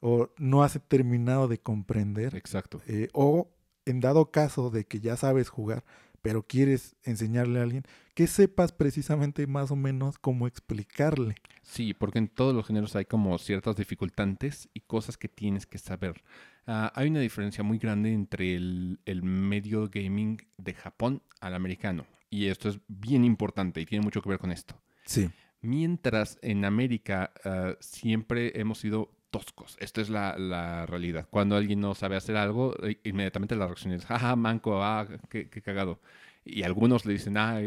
o no has terminado de comprender, Exacto. eh, o en dado caso de que ya sabes jugar, pero quieres enseñarle a alguien, que sepas precisamente más o menos cómo explicarle. Sí, porque en todos los géneros hay como ciertas dificultantes y cosas que tienes que saber. Ah, hay una diferencia muy grande entre el, el medio gaming de Japón al americano. Y esto es bien importante y tiene mucho que ver con esto. Sí. Mientras en América ah, siempre hemos sido toscos. Esto es la, la realidad. Cuando alguien no sabe hacer algo, eh, inmediatamente la reacción es, jaja, manco, ah, qué, qué cagado. Y algunos le dicen, ah,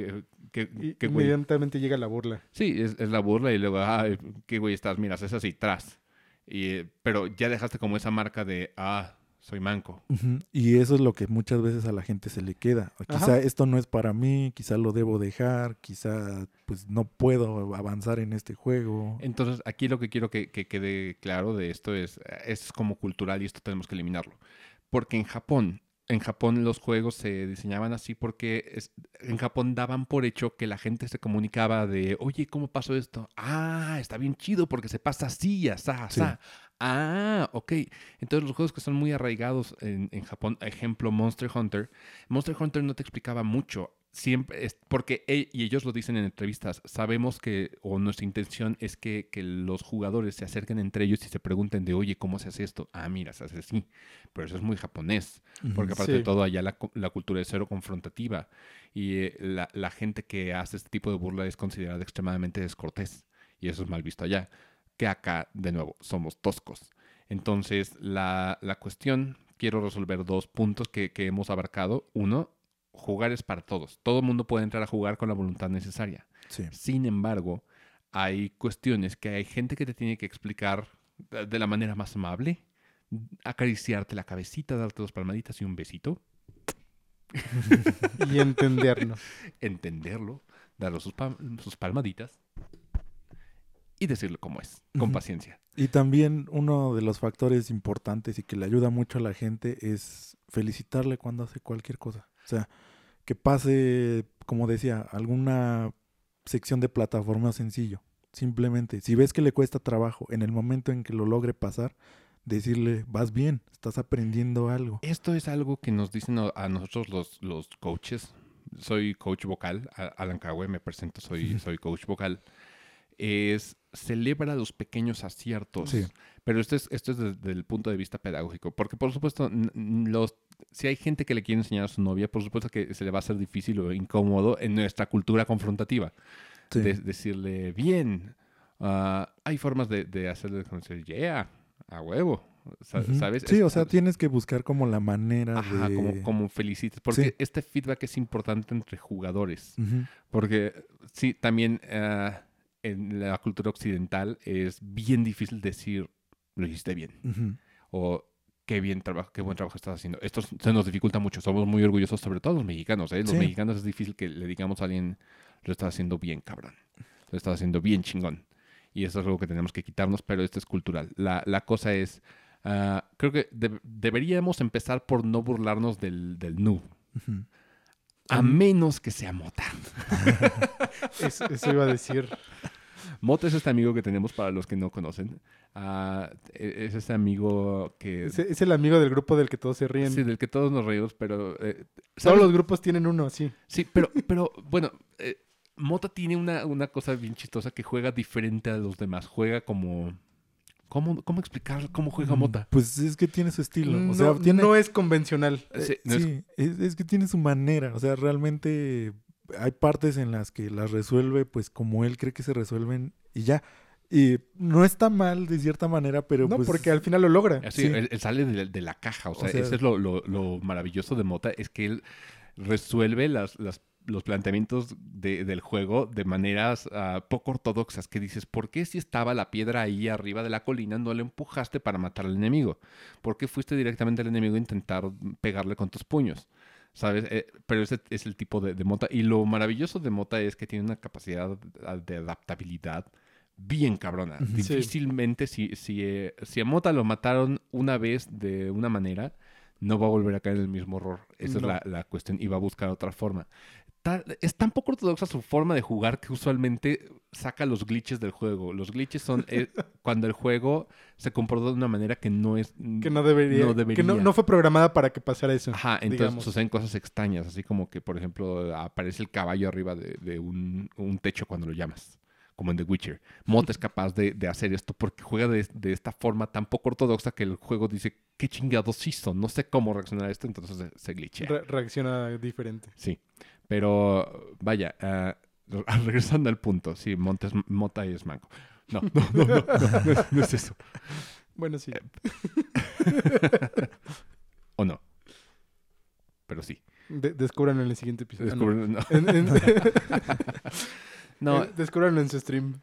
qué, Y- qué güey. Inmediatamente llega la burla. Sí, es, es la burla y luego, ah, qué güey estás, miras, es así, tras. Y, eh, pero ya dejaste como esa marca de, ah, soy manco. Ujú, Y eso es lo que muchas veces a la gente se le queda. O Quizá Ajá. esto no es para mí, quizá lo debo dejar, quizá pues no puedo avanzar en este juego. Entonces, aquí lo que quiero que, que quede claro de esto es, eh, es como cultural y esto tenemos que eliminarlo. Porque en Japón, en Japón los juegos se diseñaban así porque es- en Japón daban por hecho que la gente se comunicaba de, oye, ¿cómo pasó esto? Ah, está bien chido porque se pasa así, asá, Sí. asá. Ah, ok. Entonces los juegos que son muy arraigados en, en Japón, ejemplo Monster Hunter, Monster Hunter no te explicaba mucho. Siempre es porque, e- y ellos lo dicen en entrevistas, sabemos que, o nuestra intención es que, que los jugadores se acerquen entre ellos y se pregunten de, oye, ¿cómo se hace esto? Ah, mira, se hace así. Pero eso es muy japonés. Porque aparte de Sí. todo, allá la, la cultura es cero confrontativa. Y eh, la, la gente que hace este tipo de burla es considerada extremadamente descortés. Y eso es mal visto allá. Que acá, de nuevo, somos toscos. Entonces, la, la cuestión, quiero resolver dos puntos que, que hemos abarcado. Uno, jugar es para todos. Todo el mundo puede entrar a jugar con la voluntad necesaria. Sí. Sin embargo, hay cuestiones que hay gente que te tiene que explicar de la manera más amable, acariciarte la cabecita, darte dos palmaditas y un besito, (laughs) Y entendernos. (laughs) entenderlo, darle sus, pa- sus palmaditas y decirle cómo es, con paciencia. Y también uno de los factores importantes y que le ayuda mucho a la gente es felicitarle cuando hace cualquier cosa. O sea, que pase, como decía, alguna sección de plataforma sencillo. Simplemente, si ves que le cuesta trabajo, en el momento en que lo logre pasar, decirle, vas bien, estás aprendiendo algo. Esto es algo que nos dicen a nosotros los, los coaches. Soy coach vocal, Alan Cahue, me presento, soy, (laughs) soy coach vocal. Es celebra los pequeños aciertos. Sí. Pero esto es, esto es desde el punto de vista pedagógico. Porque, por supuesto, los, si hay gente que le quiere enseñar a su novia, por supuesto que se le va a hacer difícil o incómodo en nuestra cultura confrontativa. Sí. De- decirle, bien, ah, hay formas de, de hacerle conocer, yeah, a huevo. ¿Sabes? Sí, Es- o sea, tienes que buscar como la manera Ajá, de... como, como felicites. Porque Sí. este feedback es importante entre jugadores. Porque sí, también ah, en la cultura occidental es bien difícil decir, lo hiciste bien. Ujú. O qué bien trabajo, qué buen trabajo estás haciendo. Esto se nos dificulta mucho. Somos muy orgullosos, sobre todo los mexicanos. ¿eh? Los Sí. mexicanos es difícil que le digamos a alguien, lo estás haciendo bien, cabrón. Lo estás haciendo bien chingón. Y eso es algo que tenemos que quitarnos, pero esto es cultural. La, la cosa es, ah, creo que de- deberíamos empezar por no burlarnos del, del. Ujú. A menos que sea mota. (laughs) (laughs) Eso, eso iba a decir. Mota es este amigo que tenemos para los que no conocen. Ah, e- es este amigo que... Es, es el amigo del grupo del que todos se ríen. Sí, del que todos nos reímos, pero... eh, Todos los grupos tienen uno, sí. Sí, pero, pero bueno, eh, Mota tiene una, una cosa bien chistosa que juega diferente a los demás. Juega como... ¿Cómo, cómo explicar cómo juega Mota? Pues es que tiene su estilo. no, O sea, tiene... no es convencional. Eh, Sí, no es- sí, es, es que tiene su manera. O sea, realmente hay partes en las que las resuelve, pues como él cree que se resuelven y ya. Y no está mal de cierta manera, pero no, pues... porque al final lo logra. Así, Sí. él, él sale de, de la caja. O O sea, sea- eso es lo, lo- lo maravilloso de Mota, es que él resuelve las, las- los planteamientos de- del juego de maneras ah, poco ortodoxas. Que dices, ¿por qué si estaba la piedra ahí arriba de la colina no le empujaste para matar al enemigo? ¿Por qué fuiste directamente al enemigo a intentar pegarle con tus puños? ¿Sabes? Eh, pero ese es el tipo de, de Mota. Y lo maravilloso de Mota es que tiene una capacidad de adaptabilidad bien cabrona. Sí. Difícilmente, si, si, eh, si a Mota lo mataron una vez de una manera, no va a volver a caer en el mismo error. Esa No. es la, la cuestión y va a buscar otra forma. Ta- es tan poco ortodoxa su forma de jugar que usualmente saca los glitches del juego. Los glitches son eh, (laughs) cuando el juego se comporta de una manera que no es... Que no debería. No Que debería. no, no fue programada para que pasara eso. Ajá, entonces digamos. suceden cosas extrañas, así como que, por ejemplo, aparece el caballo arriba de, de un, un techo cuando lo llamas, como en The Witcher. Mota es capaz de, de hacer esto porque juega de, de esta forma tan poco ortodoxa que el juego dice, ¿qué chingados hizo? No sé cómo reaccionar a esto, entonces se, se glitchea. Re- reacciona diferente. Sí, pero vaya, re- (laughs) regresando al punto, sí, Montes, Mota es manco. No, no, no, no, no, es- no es eso. Bueno, sí. (laughs) ¿O no? Pero sí. De- descúbranlo en el siguiente episodio. Ah, no. En- en- (laughs) No, descúbranlo en su stream.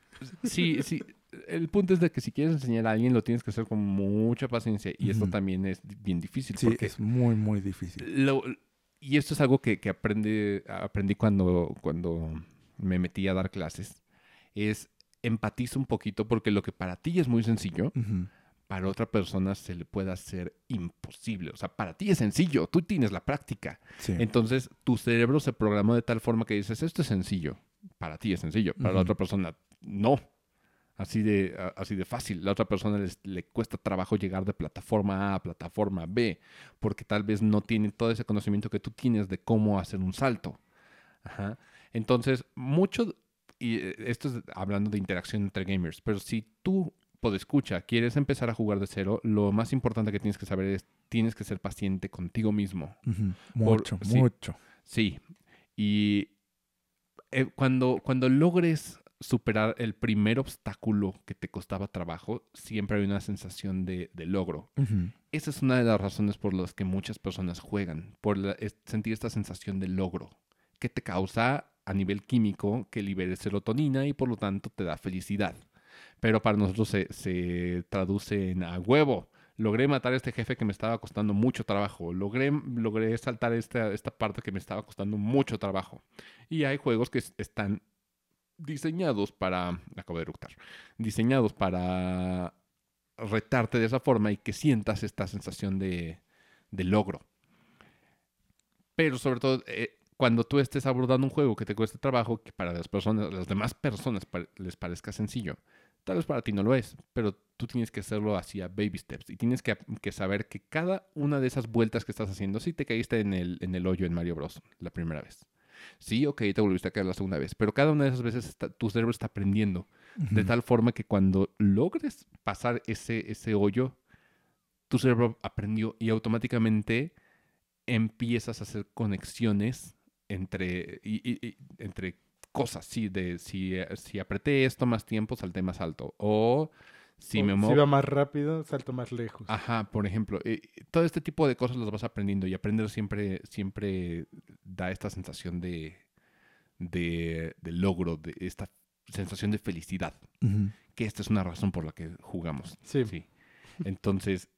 Sí, sí. El punto es de que si quieres enseñar a alguien lo tienes que hacer con mucha paciencia y esto Ujú. también es bien difícil Sí, porque es muy, muy difícil. lo- y esto es algo que, aprendí cuando, cuando me metí a dar clases es empatizo un poquito porque lo que para ti es muy sencillo para otra persona se le puede hacer imposible. O sea, para ti es sencillo, tú tienes la práctica. Sí. Entonces, tu cerebro se programó de tal forma que dices, esto es sencillo. Para ti es sencillo, para la otra persona no. Así de, así de fácil. La otra persona les- le cuesta trabajo llegar de plataforma A a plataforma B, porque tal vez no tiene todo ese conocimiento que tú tienes de cómo hacer un salto. Ajá. Entonces, mucho, y eh, esto es hablando de interacción entre gamers, pero si tú, escucha, quieres empezar a jugar de cero, lo más importante que tienes que saber es, tienes que ser paciente contigo mismo. Por- Mucho, sí. mucho. Sí. Y eh, cuando, cuando logres superar el primer obstáculo que te costaba trabajo, siempre hay una sensación de, de logro. Esa es una de las razones por las que muchas personas juegan, por la- es- sentir esta sensación de logro, que te causa a nivel químico que liberes serotonina y por lo tanto te da felicidad. Pero para nosotros se, se traduce en a huevo. Logré matar a este jefe que me estaba costando mucho trabajo. Logré, logré saltar esta, esta parte que me estaba costando mucho trabajo. Y hay juegos que es- están diseñados para... Acabo de eructar. Diseñados para retarte de esa forma y que sientas esta sensación de, de logro. Pero sobre todo, eh, cuando tú estés abordando un juego que te cueste trabajo, que para las personas, las demás personas les parezca sencillo, tal vez para ti no lo es, pero tú tienes que hacerlo así a baby steps y tienes que, que saber que cada una de esas vueltas que estás haciendo, si te caíste en el, en el hoyo en Mario Bros. la primera vez. Sí, ok, te volviste a caer la segunda vez, pero cada una de esas veces está- tu cerebro está aprendiendo de tal forma que cuando logres pasar ese, ese hoyo, tu cerebro aprendió y automáticamente empiezas a hacer conexiones entre, y- y- y- entre cosas. Sí, de si, si apreté esto más tiempo, salté más alto. O si O me si muevo. va más rápido, salto más lejos. Ajá, por ejemplo, eh, todo este tipo de cosas las vas aprendiendo y aprender siempre, siempre da esta sensación de, de, de logro, de esta sensación de felicidad que esta es una razón por la que jugamos. Sí. Sí. Entonces,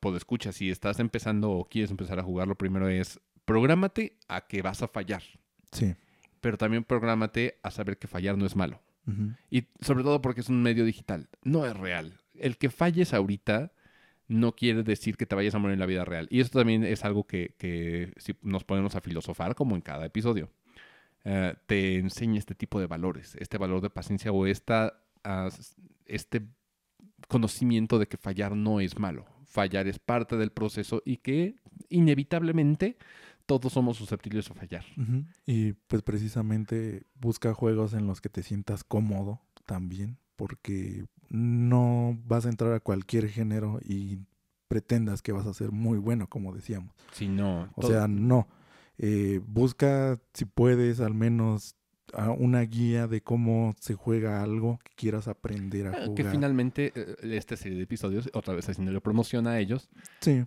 pues escucha, si estás empezando o quieres empezar a jugar, lo primero es prográmate a que vas a fallar, Sí. pero también prográmate a saber que fallar no es malo. Y sobre todo porque es un medio digital, no es real. El que falles ahorita no quiere decir que te vayas a morir en la vida real. Y esto también es algo que, que si nos ponemos a filosofar, como en cada episodio, eh, te enseña este tipo de valores, este valor de paciencia o esta este conocimiento de que fallar no es malo. Fallar es parte del proceso y que inevitablemente todos somos susceptibles a fallar. Y pues precisamente busca juegos en los que te sientas cómodo también, porque no vas a entrar a cualquier género y pretendas que vas a ser muy bueno, como decíamos. Si no, O todo- sea, no. Eh, busca, si puedes, al menos a una guía de cómo se juega algo que quieras aprender a Ah, jugar. que finalmente eh, esta serie de episodios, otra vez haciéndole promoción a ellos, Sí,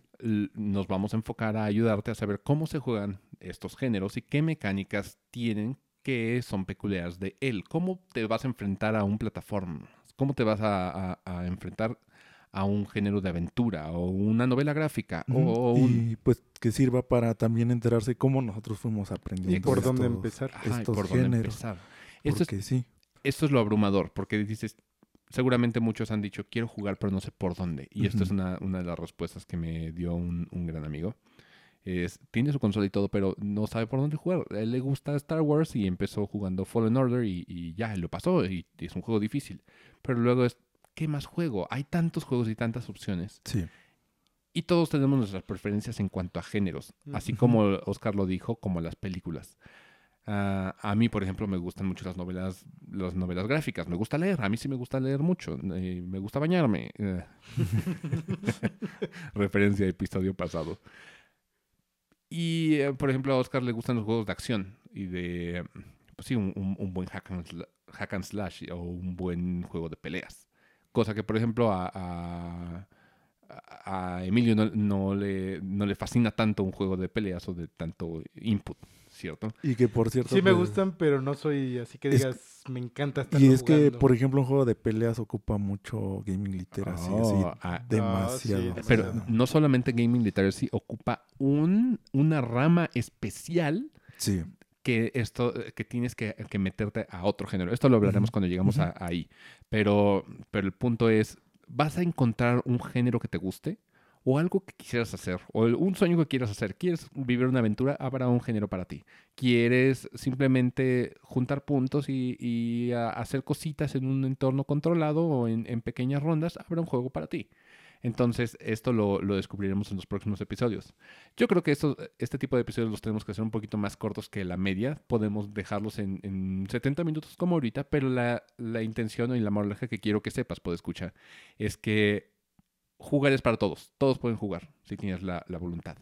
nos vamos a enfocar a ayudarte a saber cómo se juegan estos géneros y qué mecánicas tienen que son peculiares de él. ¿Cómo te vas a enfrentar a un plataforma? ¿Cómo te vas a, a- a enfrentar a un género de aventura o una novela gráfica o, un... y pues que sirva para también enterarse cómo nosotros fuimos aprendiendo. Y por dónde empezar. Ajá, estos por dónde géneros. empezar. Esto es, sí. esto es lo abrumador, porque dices, seguramente muchos han dicho, quiero jugar, pero no sé por dónde. Y esto es una, una de las respuestas que me dio un, un gran amigo. Es, tiene su consola y todo, pero no sabe por dónde jugar. A él le gusta Star Wars y empezó jugando Fallen Order y, y ya, lo pasó y, y es un juego difícil. Pero luego es, ¿qué más juego? Hay tantos juegos y tantas opciones. Sí. Y todos tenemos nuestras preferencias en cuanto a géneros, así Ujú. como Oscar lo dijo, como las películas. Ah, a mí, por ejemplo, me gustan mucho las novelas, las novelas gráficas. Me gusta leer, a mí sí me gusta leer mucho. eh, me gusta bañarme. eh. (laughs) Referencia a episodio pasado. Y, eh, por ejemplo, a Oscar le gustan los juegos de acción y de, pues sí, un, un- un buen hack and, hack and slash o un buen juego de peleas. Cosa que, por ejemplo, a, a- a Emilio no, no le, no le fascina tanto un juego de peleas o de tanto input, ¿cierto? Y que por cierto. Sí me pues, gustan, pero no soy así que Es- digas, me encanta estar Y es que, por ejemplo, un juego de peleas ocupa mucho gaming literacy. Oh, así, ah, demasiado. sí, Pero demasiado. no solamente Gaming Literacy ocupa un, una rama especial Sí. Que esto que tienes que, que meterte a otro género. Esto lo hablaremos cuando llegamos a- ahí. Pero, pero el punto es, ¿vas a encontrar un género que te guste? O algo que quisieras hacer, o un sueño que quieras hacer. ¿Quieres vivir una aventura? Habrá un género para ti. ¿Quieres simplemente juntar puntos y, hacer cositas en un entorno controlado o en, en pequeñas rondas? Habrá un juego para ti. Entonces, esto lo, lo descubriremos en los próximos episodios. Yo creo que estos, este tipo de episodios los tenemos que hacer un poquito más cortos que la media. Podemos dejarlos en, en 70 minutos como ahorita, pero la, la intención y la moraleja que quiero que sepas, puedo escuchar, es que jugar es para todos. Todos pueden jugar si tienes la, la voluntad.